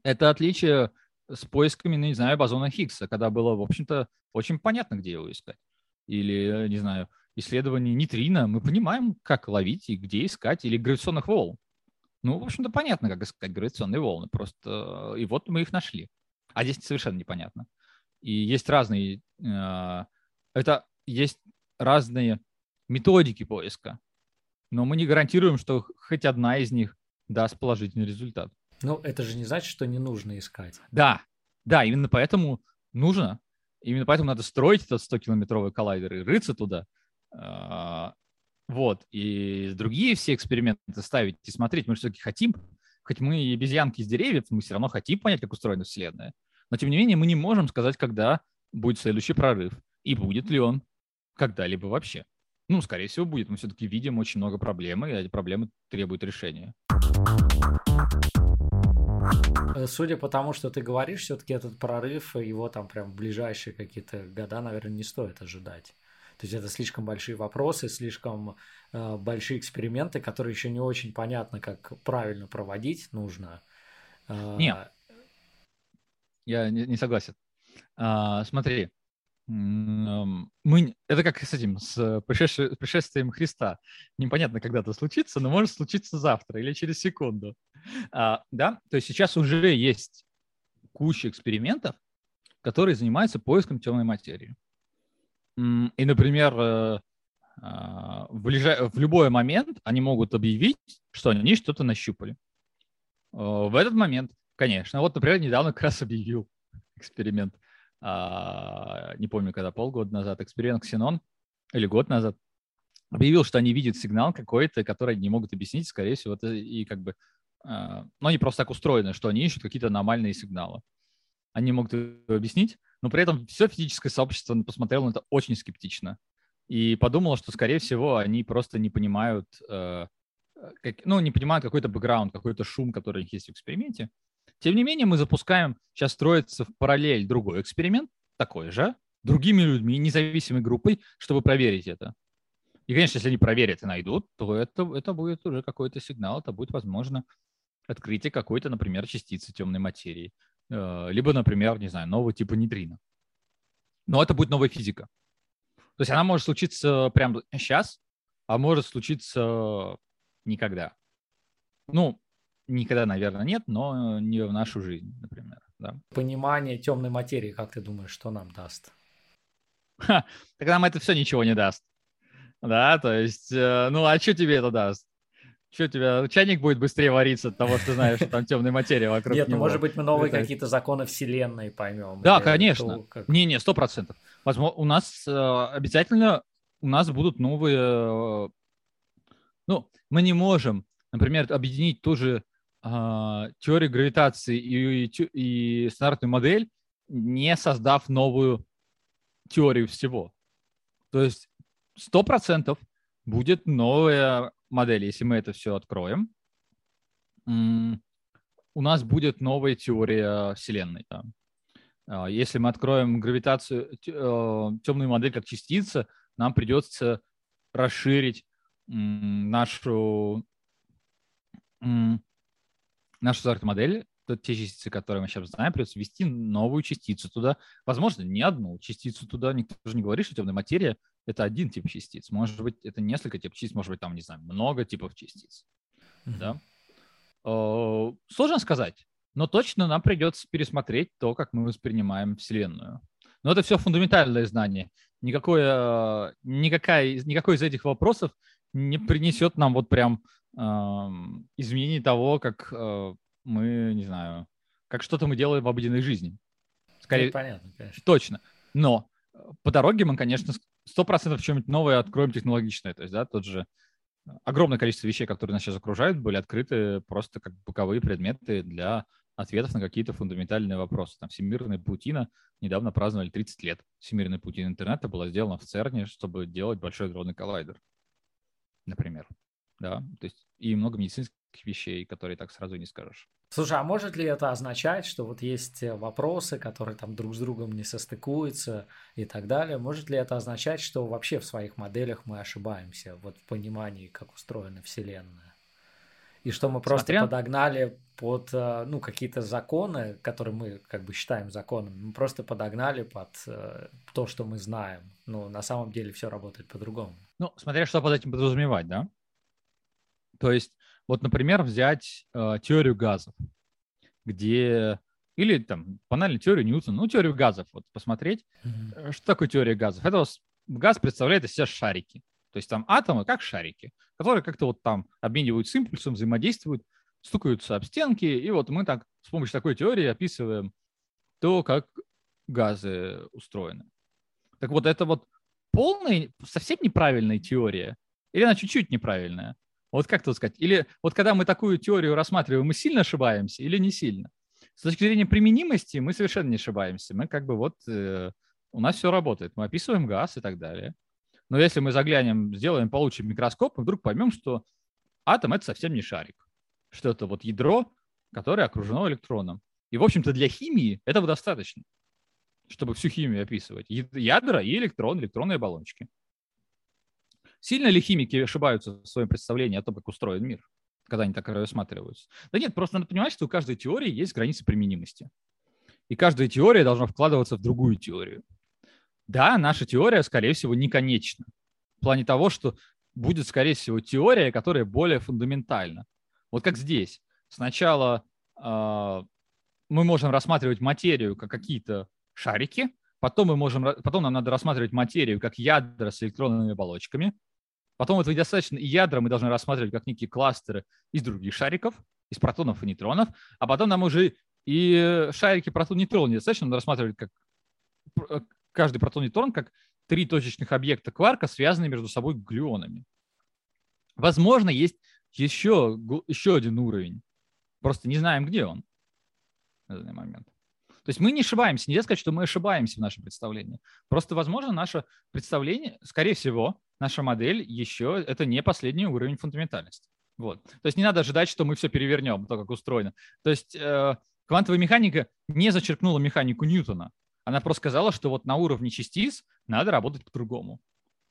Это отличие с поисками, ну, не знаю, бозона Хиггса, когда было, в общем-то, очень понятно, где его искать. Или, не знаю, исследование нейтрино, мы понимаем, как ловить и где искать, или гравитационных волн. Ну, в общем-то, понятно, как искать гравитационные волны, просто и вот мы их нашли. А здесь совершенно непонятно. И есть разные, э, это есть разные методики поиска но мы не гарантируем, что хоть одна из них даст положительный результат. Ну, это же не значит, что не нужно искать. Да, да, именно поэтому нужно. Именно поэтому надо строить этот 100-километровый коллайдер и рыться туда. Вот. И другие все эксперименты ставить и смотреть. Мы все-таки хотим, хоть мы и обезьянки из деревьев, мы все равно хотим понять, как устроена Вселенная. Но, тем не менее, мы не можем сказать, когда будет следующий прорыв. И будет ли он когда-либо вообще. Ну, скорее всего, будет. Мы все-таки видим очень много проблем, и эти проблемы требуют решения. Э, судя по тому, что ты говоришь, все-таки этот прорыв, его там прям в ближайшие какие-то года, наверное, не стоит ожидать. То есть это слишком большие вопросы, слишком э, большие эксперименты, которые еще не очень понятно, как правильно проводить нужно. Э, Нет, я не, не согласен. А, смотри, мы, это как с этим, с пришествием Христа. Непонятно, когда это случится, но может случиться завтра или через секунду. А, да, то есть сейчас уже есть куча экспериментов, которые занимаются поиском темной материи. И, например, э, а, в, ближай... в любой момент они могут объявить, что они что-то нащупали. Э, в этот момент, конечно, вот, например, недавно как раз объявил эксперимент – а, не помню, когда, полгода назад, эксперимент Ксенон, или год назад, объявил, что они видят сигнал какой-то, который они не могут объяснить, скорее всего, это и как бы, а, ну, они просто так устроены, что они ищут какие-то аномальные сигналы. Они могут объяснить, но при этом все физическое сообщество посмотрело на это очень скептично. и подумала, что, скорее всего, они просто не понимают, э, как, ну, не понимают какой-то бэкграунд, какой-то шум, который у них есть в эксперименте. Тем не менее, мы запускаем, сейчас строится в параллель другой эксперимент, такой же, другими людьми, независимой группой, чтобы проверить это. И, конечно, если они проверят и найдут, то это, это будет уже какой-то сигнал, это будет, возможно, открытие какой-то, например, частицы темной материи. Э, либо, например, не знаю, нового типа нейтрино. Но это будет новая физика. То есть она может случиться прямо сейчас, а может случиться никогда. Ну, никогда, наверное, нет, но не в нашу жизнь, например. Да. Понимание темной материи, как ты думаешь, что нам даст? Ха, так нам это все ничего не даст. Да, то есть, э, ну а что тебе это даст? Что тебя, чайник будет быстрее вариться от того, что знаешь, что там темная материя вокруг Нет, ну может быть мы новые какие-то законы вселенной поймем. Да, конечно. Как... Не-не, сто процентов. Возможно, у нас э, обязательно, у нас будут новые, э, ну, мы не можем, например, объединить ту же э, теорию гравитации и, и, и стандартную модель, не создав новую теорию всего. То есть сто процентов будет новая модель, если мы это все откроем. У нас будет новая теория Вселенной. Да. А, если мы откроем гравитацию, темную э, модель как частица, нам придется расширить нашу, нашу модель те частицы, которые мы сейчас знаем, придется ввести новую частицу туда. Возможно, не одну частицу туда. Никто же не говорит, что темная материя — это один тип частиц. Может быть, это несколько типов частиц, может быть, там, не знаю, много типов частиц. Mm-hmm. Да? О, сложно сказать, но точно нам придется пересмотреть то, как мы воспринимаем Вселенную. Но это все фундаментальное знание. Никакое, никакая, никакой из этих вопросов не принесет нам вот прям э, изменений того, как э, мы, не знаю, как что-то мы делаем в обыденной жизни. Скорее, ну, понятно, конечно. Точно. Но э, по дороге мы, конечно, сто процентов что-нибудь новое откроем технологичное. То есть, да, тот же огромное количество вещей, которые нас сейчас окружают, были открыты просто как боковые предметы для ответов на какие-то фундаментальные вопросы. Там всемирная паутина недавно праздновали 30 лет. Всемирная паутина интернета была сделана в ЦЕРНе, чтобы делать большой дронный коллайдер, например. Да, то есть и много медицинских вещей, которые так сразу не скажешь. Слушай, а может ли это означать, что вот есть э, вопросы, которые там друг с другом не состыкуются и так далее? Может ли это означать, что вообще в своих моделях мы ошибаемся вот в понимании, как устроена Вселенная? И что мы просто Смотря... подогнали под э, ну, какие-то законы, которые мы как бы считаем законами, мы просто подогнали под э, то, что мы знаем. Ну, на самом деле все работает по-другому. Ну, смотря что под этим подразумевать, да? То есть вот, например, взять э, теорию газов, где или там банальную теорию Ньютона, ну, теорию газов, вот посмотреть. Mm-hmm. Что такое теория газов? Это газ представляет из себя шарики. То есть там атомы как шарики, которые как-то вот там обмениваются импульсом, взаимодействуют, стукаются об стенки, и вот мы так с помощью такой теории описываем то, как газы устроены. Так вот, это вот полная, совсем неправильная теория, или она чуть-чуть неправильная? Вот как тут сказать? Или вот когда мы такую теорию рассматриваем, мы сильно ошибаемся или не сильно? С точки зрения применимости мы совершенно не ошибаемся. Мы как бы вот, э, у нас все работает. Мы описываем газ и так далее. Но если мы заглянем, сделаем, получим микроскоп, мы вдруг поймем, что атом — это совсем не шарик. Что это вот ядро, которое окружено электроном. И, в общем-то, для химии этого достаточно, чтобы всю химию описывать. Ядра и электрон, электронные оболочки. Сильно ли химики ошибаются в своем представлении о том, как устроен мир, когда они так рассматриваются? Да нет, просто надо понимать, что у каждой теории есть границы применимости. И каждая теория должна вкладываться в другую теорию. Да, наша теория, скорее всего, не конечна. В плане того, что будет, скорее всего, теория, которая более фундаментальна. Вот как здесь. Сначала э, мы можем рассматривать материю как какие-то шарики, потом, мы можем, потом нам надо рассматривать материю как ядра с электронными оболочками, Потом вот достаточно и ядра мы должны рассматривать как некие кластеры из других шариков, из протонов и нейтронов, а потом нам уже и шарики протон нейтрон недостаточно, надо рассматривать как э, каждый протон нейтрон как три точечных объекта кварка, связанные между собой глюонами. Возможно, есть еще, еще один уровень. Просто не знаем, где он на данный момент. То есть мы не ошибаемся. Нельзя сказать, что мы ошибаемся в нашем представлении. Просто, возможно, наше представление, скорее всего, наша модель еще это не последний уровень фундаментальности. Вот. То есть не надо ожидать, что мы все перевернем, то, как устроено. То есть э, квантовая механика не зачерпнула механику Ньютона. Она просто сказала, что вот на уровне частиц надо работать по-другому.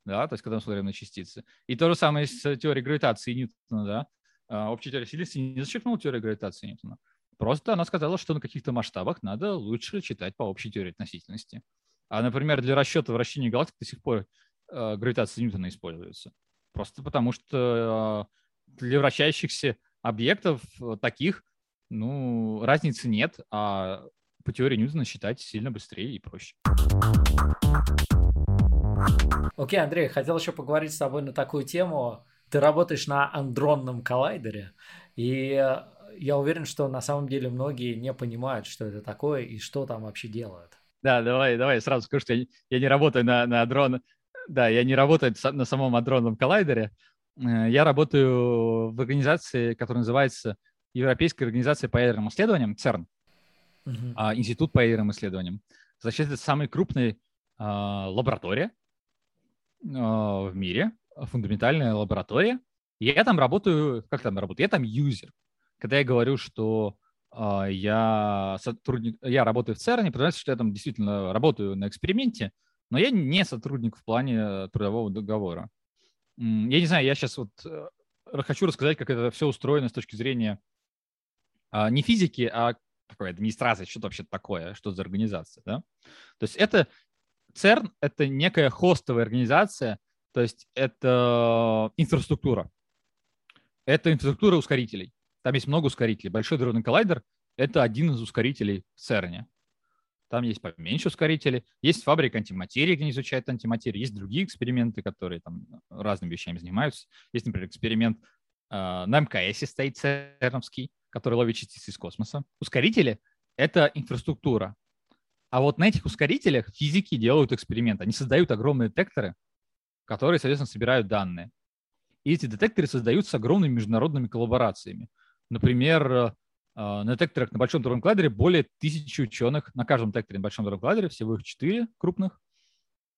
Да, то есть когда мы смотрим на частицы. И то же самое с теорией гравитации Ньютона, да. А, общая теория сильности не зачерпнула теорию гравитации Ньютона. Просто она сказала, что на каких-то масштабах надо лучше читать по общей теории относительности. А, например, для расчета вращения галактик до сих пор гравитация Ньютона используется. Просто потому что э, для вращающихся объектов э, таких, ну, разницы нет, а по теории Ньютона считать сильно быстрее и проще. Окей, Андрей, хотел еще поговорить с тобой на такую тему. Ты работаешь на андронном коллайдере, и я уверен, что на самом деле многие не понимают, что это такое и что там вообще делают. Да, давай, давай сразу скажу, что я, я не работаю на, на адрон, да, я не работаю на самом адронном коллайдере. Э, я работаю в организации, которая называется Европейская организация по ядерным исследованиям, ЦЕРН, uh-huh. Институт по ядерным исследованиям. Значит, это самая крупная а, лаборатория а, в мире, фундаментальная лаборатория. Я там работаю, как там работаю? Я там юзер когда я говорю, что я, сотрудник, я работаю в ЦЕРНе, подразумевается, что я там действительно работаю на эксперименте, но я не сотрудник в плане трудового договора. Я не знаю, я сейчас вот э, хочу рассказать, как это все устроено с точки зрения а, не физики, а такой администрации, что это вообще такое, что за организация, да? То есть это ЦЕРН — это некая хостовая организация, то есть это инфраструктура. Это инфраструктура ускорителей. Там есть много ускорителей. Большой дронный коллайдер — это один из ускорителей в ЦЕРНе. Там есть поменьше ускорители. Есть фабрика антиматерии, где они изучают антиматерию. Есть другие эксперименты, которые там разными вещами занимаются. Есть, например, эксперимент э, на МКС стоит ЦЕРНовский, который ловит частицы из космоса. Ускорители — это инфраструктура. А вот на этих ускорителях физики делают эксперимент. Они создают огромные детекторы, которые, соответственно, собирают данные. И эти детекторы создаются огромными международными коллаборациями. Например, э, на детекторах на Большом Дорогом кладере более тысячи ученых, на каждом детекторе на Большом Дорогом кладере, всего их четыре крупных,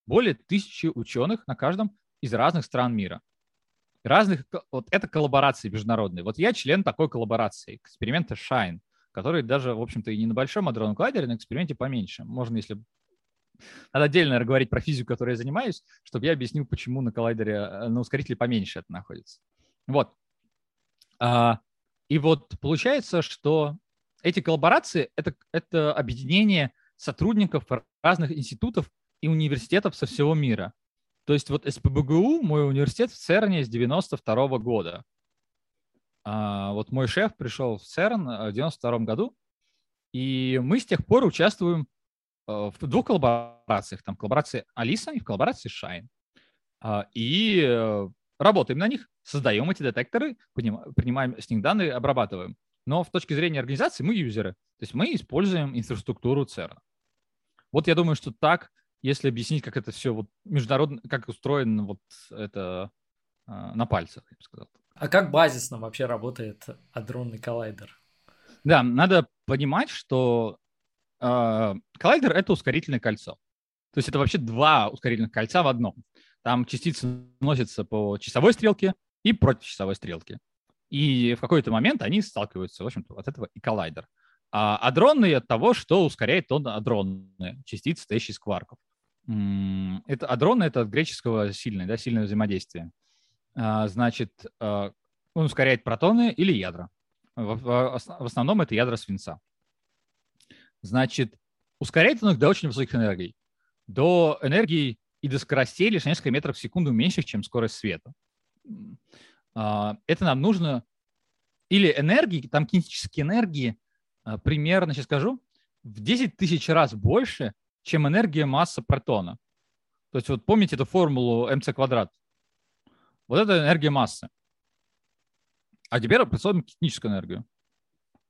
более тысячи ученых на каждом из разных стран мира. Разных, вот это коллаборации международные. Вот я член такой коллаборации, эксперимента Shine, который даже, в общем-то, и не на Большом адронном кладере, на эксперименте поменьше. Можно, если надо отдельно наверное, говорить про физику, которой я занимаюсь, чтобы я объяснил, почему на коллайдере, э, на ускорителе поменьше это находится. Вот. А, и вот получается, что эти коллаборации это, — это объединение сотрудников разных институтов и университетов со всего мира. То есть вот СПБГУ, мой университет в ЦЕРНе с 92 -го года. А вот мой шеф пришел в ЦЕРН в 92 году, и мы с тех пор участвуем э, в двух коллаборациях. Там коллаборация Алиса и в коллаборации. А, и э, работаем на них, создаем эти детекторы, принимаем с них данные, обрабатываем. Но в точке зрения организации мы юзеры, то есть мы используем инфраструктуру CERN. Вот я думаю, что так, если объяснить, как это все вот международно, как устроено вот это э, на пальцах, я бы сказал. А как базисно вообще работает адронный коллайдер? Да, надо понимать, что э, коллайдер — это ускорительное кольцо. То есть это вообще два ускорительных кольца в одном. Там частицы носятся по часовой стрелке и против часовой стрелки. И в какой-то момент они сталкиваются, в общем-то, от этого и коллайдер. А адронные от того, что ускоряет он адронные частицы, стоящие из кварков. Это адронные, это от греческого сильное, да, сильное взаимодействие. А, значит, а, он ускоряет протоны или ядра. В основном это ядра свинца. Значит, ускоряет он их до очень высоких энергий. До энергии и до скоростей лишь несколько метров в секунду меньше, чем скорость света. А, это нам нужно или энергии, там кинетические энергии а, примерно, сейчас скажу, в 10 тысяч раз больше, чем энергия масса протона. То есть вот помните эту формулу mc квадрат? Вот это энергия массы. А теперь представим кинетическую энергию.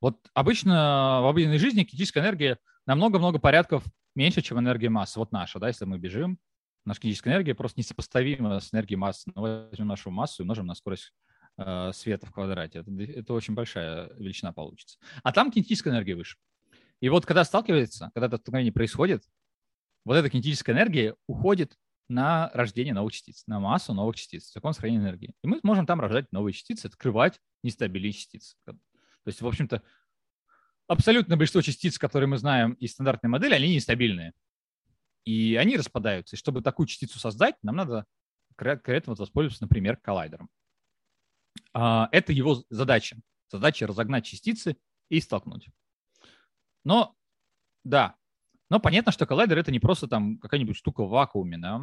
Вот обычно в обыденной жизни кинетическая энергия намного-много порядков меньше, чем энергия массы. Вот наша, да, если мы бежим, наша кинетическая энергия просто несопоставима с энергией массы. Ну, возьмем нашу массу и умножим на скорость э, света в квадрате. Это, это очень большая величина получится. А там кинетическая энергия выше. И вот когда сталкивается, когда это столкновение происходит, вот эта кинетическая энергия уходит на рождение новых частиц, на массу новых частиц, закон сохранения энергии. И мы сможем там рождать новые частицы, открывать нестабильные частицы. То есть, в общем-то, абсолютно большинство частиц, которые мы знаем из стандартной модели, они нестабильные. И они распадаются. И чтобы такую частицу создать, нам надо конкретно вот воспользоваться, например, коллайдером. А, это его задача. Задача разогнать частицы и столкнуть. Но, да, но понятно, что коллайдер это не просто там какая-нибудь штука в вакууме, да.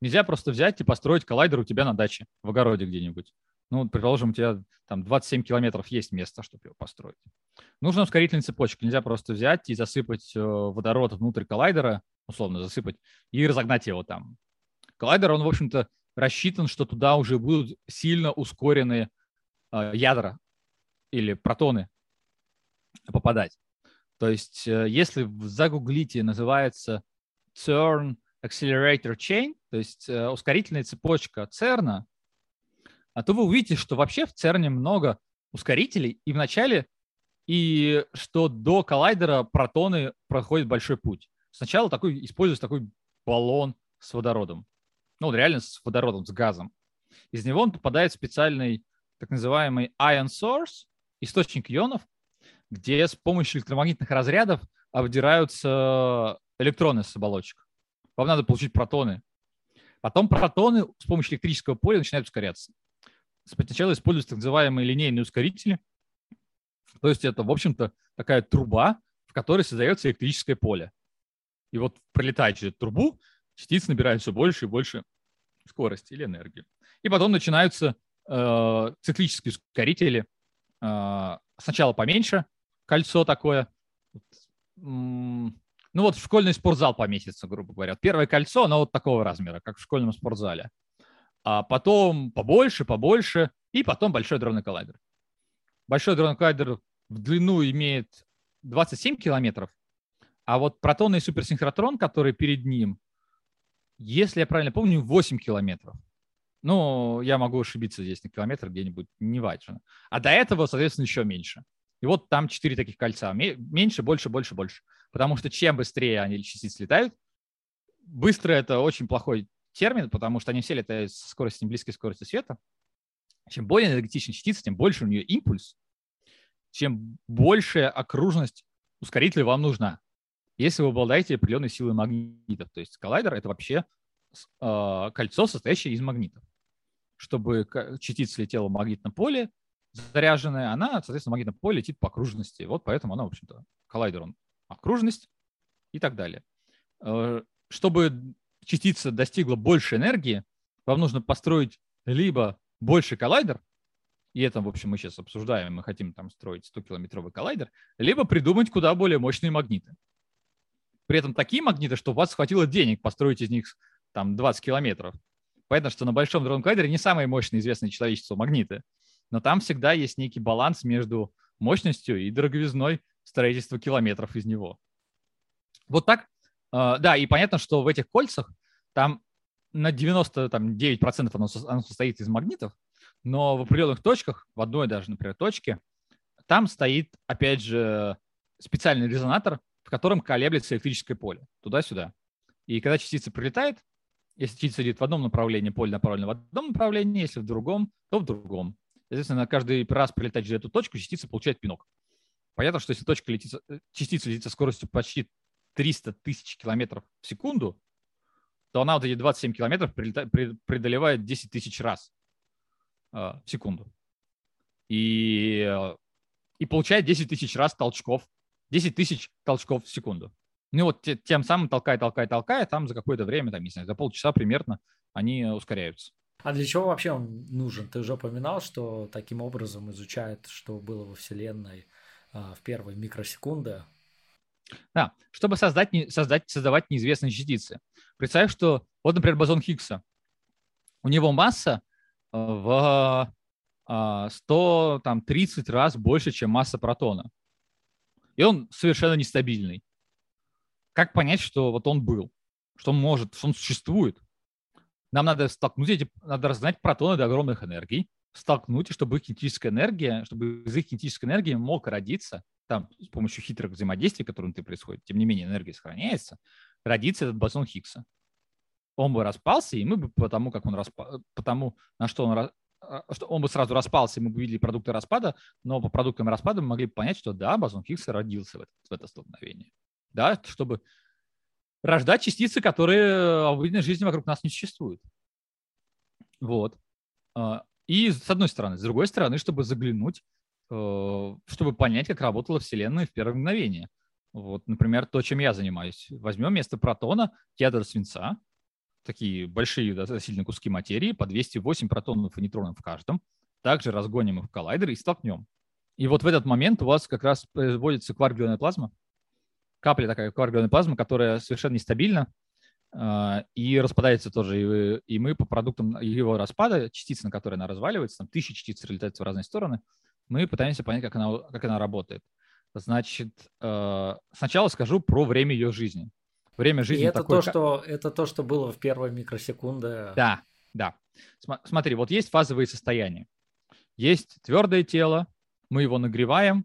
Нельзя просто взять и построить коллайдер у тебя на даче, в огороде где-нибудь. Ну, предположим, у тебя там 27 километров есть место, чтобы его построить. Нужна ускорительная цепочка. Нельзя просто взять и засыпать э, водород внутрь коллайдера, условно засыпать, и разогнать его там. Коллайдер, он, в общем-то, рассчитан, что туда уже будут сильно ускоренные э, ядра или протоны попадать. То есть, э, если загуглите называется CERN Accelerator Chain, то есть э, ускорительная цепочка ЦЕРНа, а то вы увидите, что вообще в ЦЕРНе много ускорителей, и вначале, и что до коллайдера протоны проходят большой путь. Сначала такой, используется такой баллон с водородом. Ну, реально с водородом, с газом. Из него он попадает в специальный так называемый ion source, источник ионов, где с помощью электромагнитных разрядов обдираются электроны с оболочек. Вам надо получить протоны. Потом протоны с помощью электрического поля начинают ускоряться. Сначала используются так называемые линейные ускорители. То есть это, в общем-то, такая труба, в которой создается электрическое поле. И вот пролетая через эту трубу, частицы набирают все больше и больше скорости или энергии. И потом начинаются э, циклические ускорители. Э, сначала поменьше, кольцо такое. Ну вот в школьный спортзал поместится, грубо говоря. Первое кольцо, оно вот такого размера, как в школьном спортзале. А потом побольше, побольше, и потом большой дронный коллайдер. Большой дронный коллайдер в длину имеет 27 километров, а вот протонный суперсинхротрон, который перед ним, если я правильно помню, 8 километров. Ну, я могу ошибиться здесь на километр где-нибудь, не важно. А до этого, соответственно, еще меньше. И вот там четыре таких кольца. Меньше, больше, больше, больше. Потому что чем быстрее они частицы летают, быстро это очень плохой термин, потому что они все летают со скоростью близкой скорости света. Чем более энергетичная частица, тем больше у нее импульс, чем большая окружность ускорителя вам нужна. Если вы обладаете определенной силой магнитов. То есть коллайдер — это вообще э, кольцо, состоящее из магнитов. Чтобы частица летела в магнитном поле, заряженная, она, соответственно, в магнитном поле летит по окружности. Вот поэтому она, в общем-то, коллайдер, он окружность и так далее. Э, чтобы частица достигла больше энергии, вам нужно построить либо больше коллайдер, и это, в общем, мы сейчас обсуждаем, мы хотим там строить 100-километровый коллайдер, либо придумать куда более мощные магниты. При этом такие магниты, что у вас хватило денег построить из них там 20 километров. Понятно, что на большом дронном коллайдере не самые мощные известные человечеству магниты но там всегда есть некий баланс между мощностью и дороговизной строительства километров из него. Вот так. А, да, и понятно, что в этих кольцах там на 99% оно, оно состоит из магнитов, но в определенных точках, в одной даже, например, точке, там стоит, опять же, специальный резонатор, в котором колеблется электрическое поле туда-сюда. И когда частица прилетает, если частица идет в одном направлении, поле направлено в одном направлении, если в другом, то в другом. Соответственно, каждый раз прилетать через эту точку, частица получает пинок. Понятно, что если точка летит, э, частица летит со скоростью почти 300 тысяч километров в секунду, то она вот эти 27 километров преодолевает 10 тысяч раз э, в секунду. И, и получает 10 тысяч раз толчков, 10 тысяч толчков в секунду. Ну вот тем самым толкая, толкая, толкая, там за какое-то время, там, не знаю, за полчаса примерно они ускоряются. А для чего вообще он нужен? Ты уже упоминал, что таким образом изучает, что было во Вселенной а, в первые микросекунды. Да, чтобы создать, создать, создавать неизвестные частицы. Представь, что вот, например, бозон Хиггса. У него масса а, в 130 а, раз больше, чем масса протона. И он совершенно нестабильный. Как понять, что вот он был, что он может, что он существует? Нам надо столкнуть эти, надо разгнать протоны до огромных энергий, столкнуть, чтобы их кинетическая энергия, чтобы из их кинетической энергии мог родиться там с помощью хитрых взаимодействий, которые внутри происходят, тем не менее энергия сохраняется, родится этот бозон Хиггса. Он бы распался, и мы бы потому, как он распа... потому на что он а, что он бы сразу распался, и мы бы видели продукты распада, но по продуктам распада мы могли бы понять, что да, бозон Хиггса родился в это, в это столкновение. Да, чтобы рождать частицы, которые в обыденной жизни вокруг нас не существуют. Вот. А, и с одной стороны. С другой стороны, чтобы заглянуть, э, чтобы понять, как работала Вселенная в первое мгновение. Вот, например, то, чем я занимаюсь. Возьмем вместо протона ядра свинца, такие большие относительно куски материи, по 208 протонов и нейтронов в каждом. Также разгоним их в коллайдер и столкнем. И вот в этот момент у вас как раз производится кварк плазма, капля такая кварк плазма, которая совершенно нестабильна, а, и распадается тоже. И, мы по продуктам его распада, частицы, на которые она разваливается, там тысячи частиц разлетаются в разные стороны, мы пытаемся понять, как она, как она работает. Значит, а, сначала скажу про время ее жизни. Время жизни. И это такое, то, что это то, что было в первые микросекунды. Да, да. Смотри, вот есть фазовые состояния. Есть твердое тело, мы его нагреваем,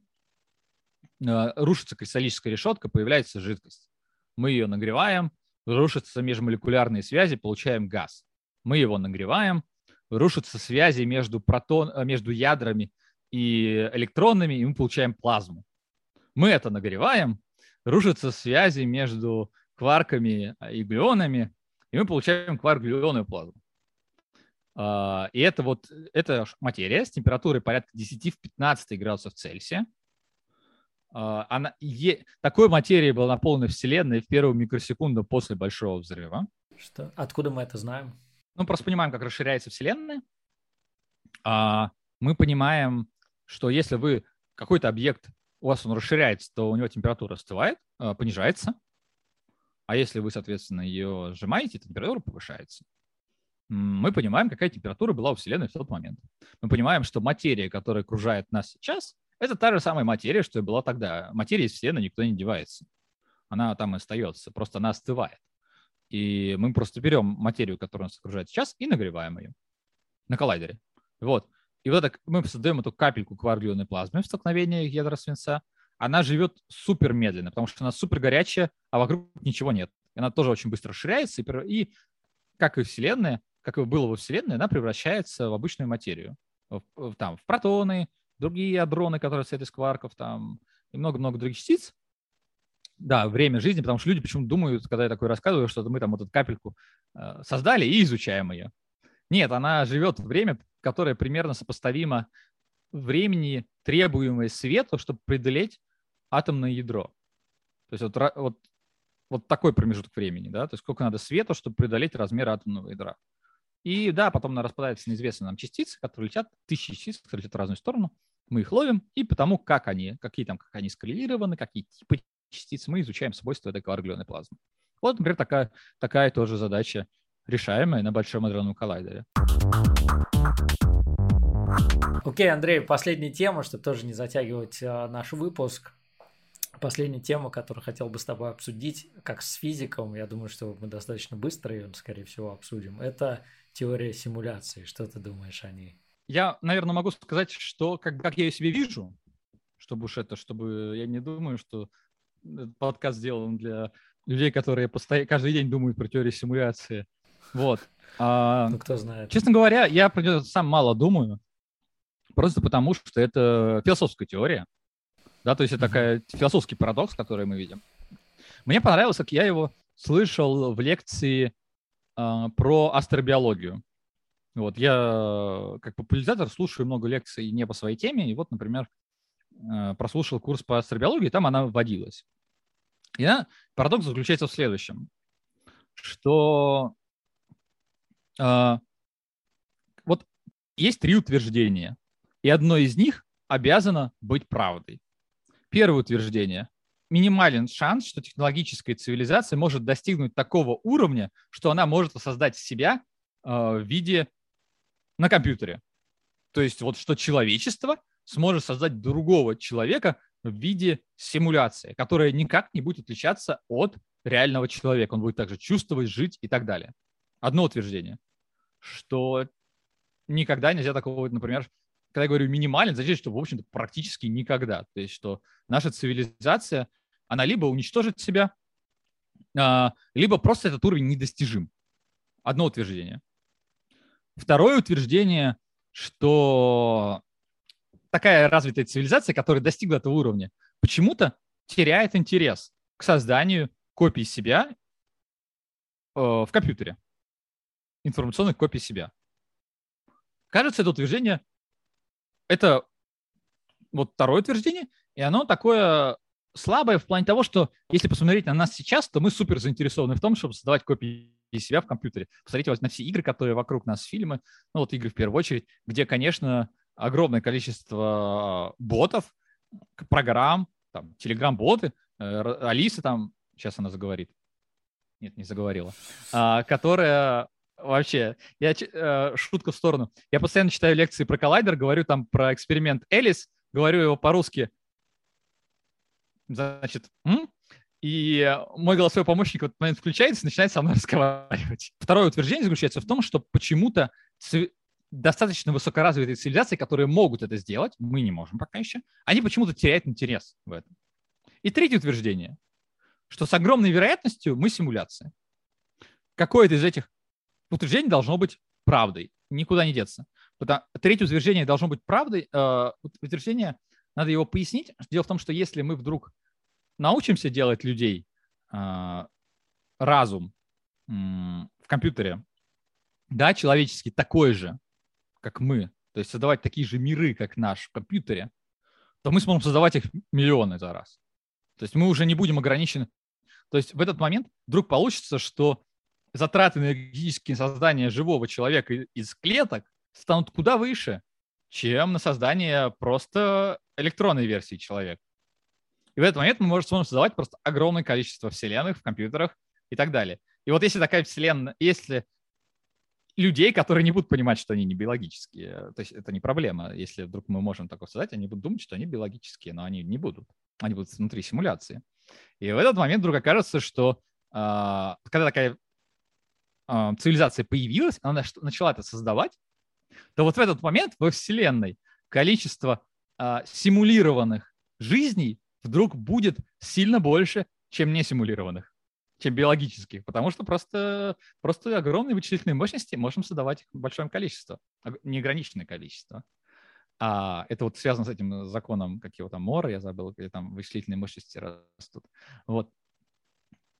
а, рушится кристаллическая решетка, появляется жидкость. Мы ее нагреваем, рушатся межмолекулярные связи, получаем газ. Мы его нагреваем, рушатся связи между, протон, э, между ядрами и электронами, и мы получаем плазму. Мы это нагреваем, рушатся связи между кварками и глюонами, и мы получаем кварк-глюонную плазму. А, и это вот это материя с температурой порядка 10 в 15 градусов Цельсия. А, она, е, такой материи была наполнена Вселенной в первую микросекунду после Большого взрыва. Что? Откуда мы это знаем? Ну, просто понимаем, как расширяется Вселенная. А, мы понимаем, что если вы какой-то объект, у вас он расширяется, то у него температура остывает, а, понижается. А если вы, соответственно, ее сжимаете, температура повышается. Мы понимаем, какая температура была у Вселенной в тот момент. Мы понимаем, что материя, которая окружает нас сейчас, это та же самая материя, что и была тогда. Материя из Вселенной никто не девается. Она там и остается, просто она остывает. И мы просто берем материю, которая нас окружает сейчас, и нагреваем ее на коллайдере. Вот. И вот так мы создаем эту капельку кварглионной плазмы в столкновении ядра свинца. Она живет супер медленно, потому что она супер горячая, а вокруг ничего нет. Она тоже очень быстро расширяется, и, и как и Вселенная, как и было во Вселенной, она превращается в обычную материю. В, там, в протоны, другие адроны, которые состоят из кварков, там, и много-много других частиц. Да, время жизни, потому что люди почему-то думают, когда я такое рассказываю, что мы там вот эту капельку э, создали и изучаем ее. Нет, она живет время, которое примерно сопоставимо времени, требуемое свету, чтобы преодолеть атомное ядро. То есть вот, вот, вот такой промежуток времени, да, то есть сколько надо свету, чтобы преодолеть размер атомного ядра. И да, потом она распадается на известные нам частицы, которые летят, тысячи частиц, которые летят в разную сторону. Мы их ловим, и потому как они, какие там, как они скоррелированы, какие типы частиц, мы изучаем свойства этой кварглионной плазмы. Вот, например, такая, такая тоже задача решаемая на Большом адронном коллайдере. Окей, okay, Андрей, последняя тема, чтобы тоже не затягивать а, наш выпуск. Последняя тема, которую хотел бы с тобой обсудить, как с физиком, я думаю, что мы достаточно быстро ее, скорее всего, обсудим, это теория симуляции. Что ты думаешь о ней? Я, наверное, могу сказать, что как, как я ее себе вижу, чтобы уж это, чтобы я не думаю, что подкаст сделан для людей, которые постоянно, каждый день думают про теорию симуляции. Вот. А, ну, кто знает. Честно говоря, я про нее сам мало думаю, просто потому что это философская теория. Да, то есть это такая философский парадокс, который мы видим. Мне понравилось, как я его слышал в лекции э, про астробиологию. Вот, я как популяризатор слушаю много лекций не по своей теме, и вот, например, э, прослушал курс по астробиологии, там она вводилась. И да, парадокс заключается в следующем, что э, вот есть три утверждения, и одно из них обязано быть правдой. Первое утверждение. Минимален шанс, что технологическая цивилизация может достигнуть такого уровня, что она может создать себя э, в виде на компьютере. То есть вот что человечество сможет создать другого человека в виде симуляции, которая никак не будет отличаться от реального человека. Он будет также чувствовать, жить и так далее. Одно утверждение, что никогда нельзя такого, например, когда я говорю минимален, значит, что, в общем-то, практически никогда. То есть, что наша цивилизация, она либо уничтожит себя, а, либо просто этот уровень недостижим. Одно утверждение. Второе утверждение, что такая развитая цивилизация, которая достигла этого уровня, почему-то теряет интерес к созданию копий себя э, в компьютере. Информационных копий себя. Кажется, это утверждение, это вот второе утверждение, и оно такое слабое в плане того, что если посмотреть на нас сейчас, то мы супер заинтересованы в том, чтобы создавать копии себя в компьютере. Посмотрите вот на все игры, которые вокруг нас, фильмы, ну вот игры в первую очередь, где, конечно, огромное количество ботов, программ, там, телеграм-боты, э, Алиса там, сейчас она заговорит, нет, не заговорила, а, которая вообще, я э, шутка в сторону, я постоянно читаю лекции про коллайдер, говорю там про эксперимент Элис, говорю его по-русски, значит, м? и мой голосовой помощник в этот момент включается и начинает со мной разговаривать. Второе утверждение заключается в том, что почему-то достаточно высокоразвитые цивилизации, которые могут это сделать, мы не можем пока еще, они почему-то теряют интерес в этом. И третье утверждение, что с огромной вероятностью мы симуляция. Какое-то из этих утверждений должно быть правдой, никуда не деться. Потому, третье утверждение должно быть правдой. Э, утверждение, надо его пояснить. Дело в том, что если мы вдруг научимся делать людей э, разум э, в компьютере, да, человеческий такой же, как мы, то есть создавать такие же миры, как наш в компьютере, то мы сможем создавать их миллионы за раз. То есть мы уже не будем ограничены. То есть в этот момент вдруг получится, что затраты на энергетические создания живого человека из клеток станут куда выше, чем на создание просто электронной версии человека. И в этот момент мы можем создавать просто огромное количество вселенных в компьютерах и так далее. И вот если такая вселенная, если людей, которые не будут понимать, что они не биологические. То есть это не проблема. Если вдруг мы можем такое создать, они будут думать, что они биологические, но они не будут. Они будут внутри симуляции. И в этот момент вдруг окажется, что э, когда такая э, цивилизация появилась, она начала это создавать, то вот в этот момент во Вселенной количество э, симулированных жизней вдруг будет сильно больше, чем не симулированных чем биологических, потому что просто, просто огромные вычислительные мощности можем создавать большое количество, неограниченное количество. А это вот связано с этим законом, как его там, Мора, я забыл, где там вычислительные мощности растут. Вот.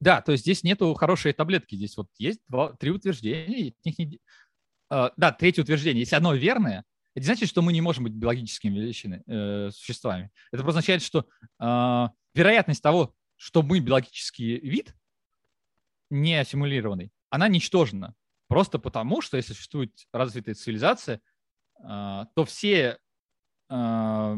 Да, то есть здесь нету хорошей таблетки, здесь вот есть два, три утверждения. Не, uh, да, третье утверждение. Если одно верное, это значит, что мы не можем быть биологическими величинами, э, существами. Это означает, что э, вероятность того, что мы биологический вид, не симулированный, она ничтожна. Просто потому, что если существует развитая цивилизация, а, то все, а,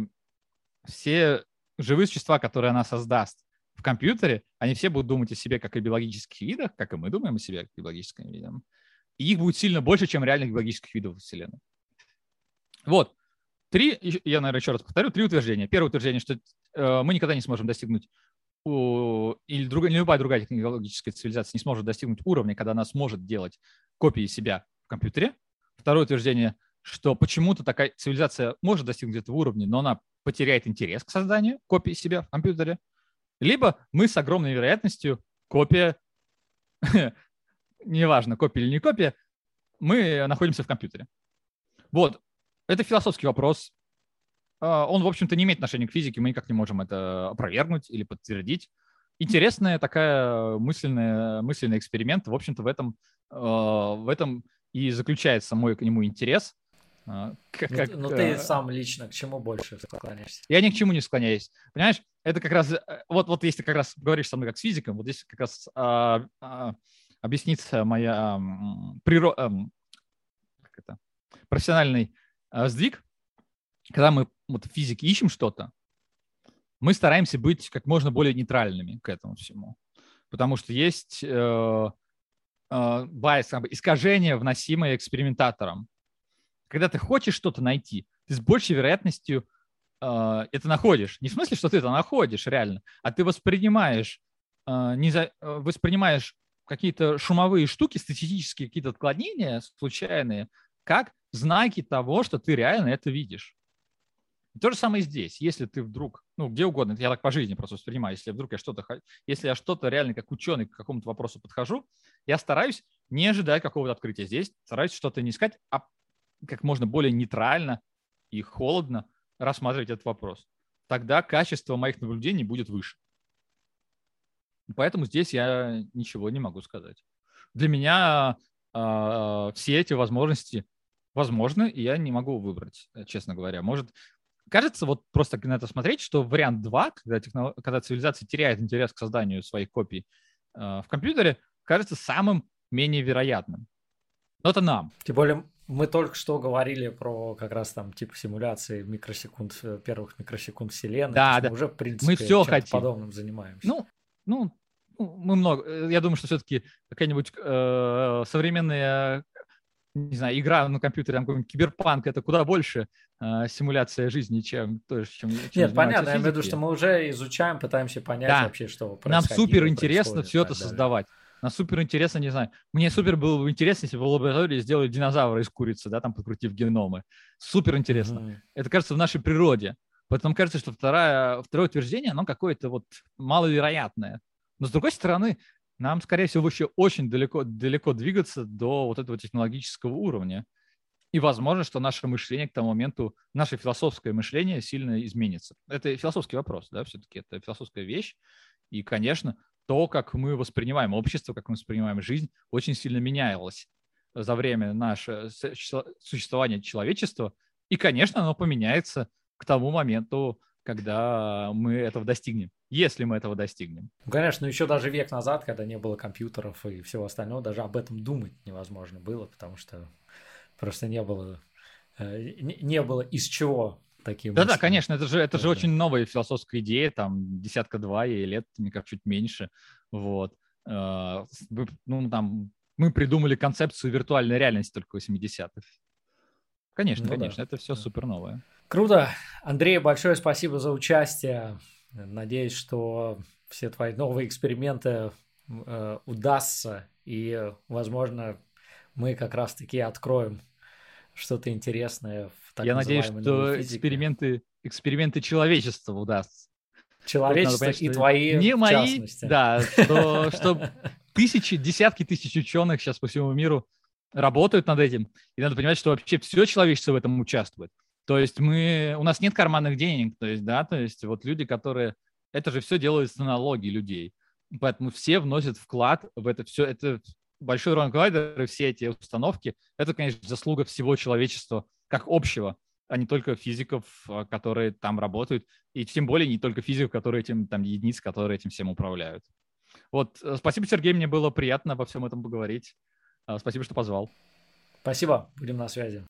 все живые существа, которые она создаст в компьютере, они все будут думать о себе как о биологических видах, как и мы думаем о себе как о биологических видах. И их будет сильно больше, чем реальных биологических видов Вселенной. Вот. Три, я, наверное, еще раз повторю, три утверждения. Первое утверждение, что э, мы никогда не сможем достигнуть или, друг, любая другая технологическая цивилизация не сможет достигнуть уровня, когда она сможет делать копии себя в компьютере. Второе утверждение, что почему-то такая цивилизация может достигнуть этого уровня, но она потеряет интерес к созданию копии себя в компьютере. Либо мы с огромной вероятностью копия, неважно, копия или не копия, мы находимся в компьютере. Вот, это философский вопрос. А, он, в общем-то, не имеет отношения к физике, мы никак не можем это опровергнуть или подтвердить. Интересная такая мысленная, мысленный эксперимент. В общем-то, в этом, а, в этом и заключается мой к нему интерес. А, как, ну, как, ну, ты сам лично к чему больше склоняешься? Я ни к чему не склоняюсь. Понимаешь, это как раз, э, вот, вот если как раз говоришь со мной как с физиком, вот здесь как раз а, а, объяснится моя приро... как это, профессиональный а, сдвиг, когда мы вот в физике ищем что-то, мы стараемся быть как можно более нейтральными к этому всему. Потому что есть э, э, байс, искажение, вносимое экспериментатором. Когда ты хочешь что-то найти, ты с большей вероятностью э, это находишь. Не в смысле, что ты это находишь реально, а ты воспринимаешь, э, не за, э, воспринимаешь какие-то шумовые штуки, статистические какие-то отклонения случайные, как знаки того, что ты реально это видишь. то же самое здесь. Если ты вдруг, ну, где угодно, я так по жизни просто воспринимаю, если вдруг я что-то, если я что-то реально как ученый к какому-то вопросу подхожу, я стараюсь не ожидать какого-то открытия здесь, стараюсь что-то не искать, а как можно более нейтрально и холодно рассматривать этот вопрос. Тогда качество моих наблюдений будет выше. Поэтому здесь я ничего не могу сказать. Для меня э, все эти возможности возможны, и я не могу выбрать, честно говоря. Может, кажется, вот просто на это смотреть, что вариант 2, когда, технолог... когда цивилизация теряет интерес к созданию своих копий э, в компьютере, кажется самым менее вероятным. Но это нам. Тем более мы только что говорили про как раз там типа симуляции микросекунд, э, первых микросекунд Вселенной. Да, да. Мы уже, в принципе, мы все хотим. подобным занимаемся. Ну, ну, ну, мы много. Э, я думаю, что все-таки какая-нибудь э, современная, не знаю, игра на компьютере, там киберпанк, это куда больше э, симуляция жизни, чем то, чем, чем Нет, понятно. Я имею в виду, что мы уже изучаем, пытаемся понять да. вообще, что происходит. Нам супер интересно все это создавать. Нам супер интересно, не знаю. Мне супер было бы интересно, если бы в лаборатории сделали динозавра из курицы, да, там подкрутив геномы. Супер интересно. Mm-hmm. Это кажется в нашей природе. Поэтому кажется, что второе, второе утверждение, оно какое-то вот маловероятное. Но с другой стороны, нам, скорее всего, еще очень далеко, далеко двигаться до вот этого технологического уровня. И возможно, что наше мышление к тому моменту, наше философское мышление сильно изменится. Это философский вопрос, да, все-таки это философская вещь. И, конечно, то, как мы воспринимаем общество, как мы воспринимаем жизнь, очень сильно менялось за время нашего существования человечества. И, конечно, оно поменяется к тому моменту, когда мы этого достигнем, если мы этого достигнем. Ну, конечно, еще даже век назад, когда не было компьютеров и всего остального, даже об этом думать невозможно было, потому что просто не было, э, не было из чего такие Да, да, конечно, это же, это же очень новая философская идея, там десятка-два ей лет, мне кажется, чуть меньше, вот. Э, ну, там, мы придумали концепцию виртуальной реальности только в 80-х. Конечно, ну, конечно, да. это все супер новое. Круто. Андрей, большое спасибо за участие. Надеюсь, что все твои новые эксперименты э, удастся, и, возможно, мы как раз-таки откроем что-то интересное в так Я надеюсь, что эксперименты, эксперименты человечества удастся. Человечество понять, и твои, не мои. Да, что, что тысячи, десятки тысяч ученых сейчас по всему миру работают над этим. И надо понимать, что вообще все человечество в этом участвует. То есть мы, у нас нет карманных денег, то есть, да, то есть вот люди, которые, это же все делается на налоги людей. Поэтому все вносят вклад в это все, это большой ронглайдер и все эти установки, это, конечно, заслуга всего человечества как общего, а не только физиков, а, которые там работают, и тем более не только физиков, которые этим, там, единиц, которые этим всем управляют. Вот, э, спасибо, Сергей, мне было приятно обо всем этом поговорить. А, спасибо, что позвал. Спасибо, будем на связи.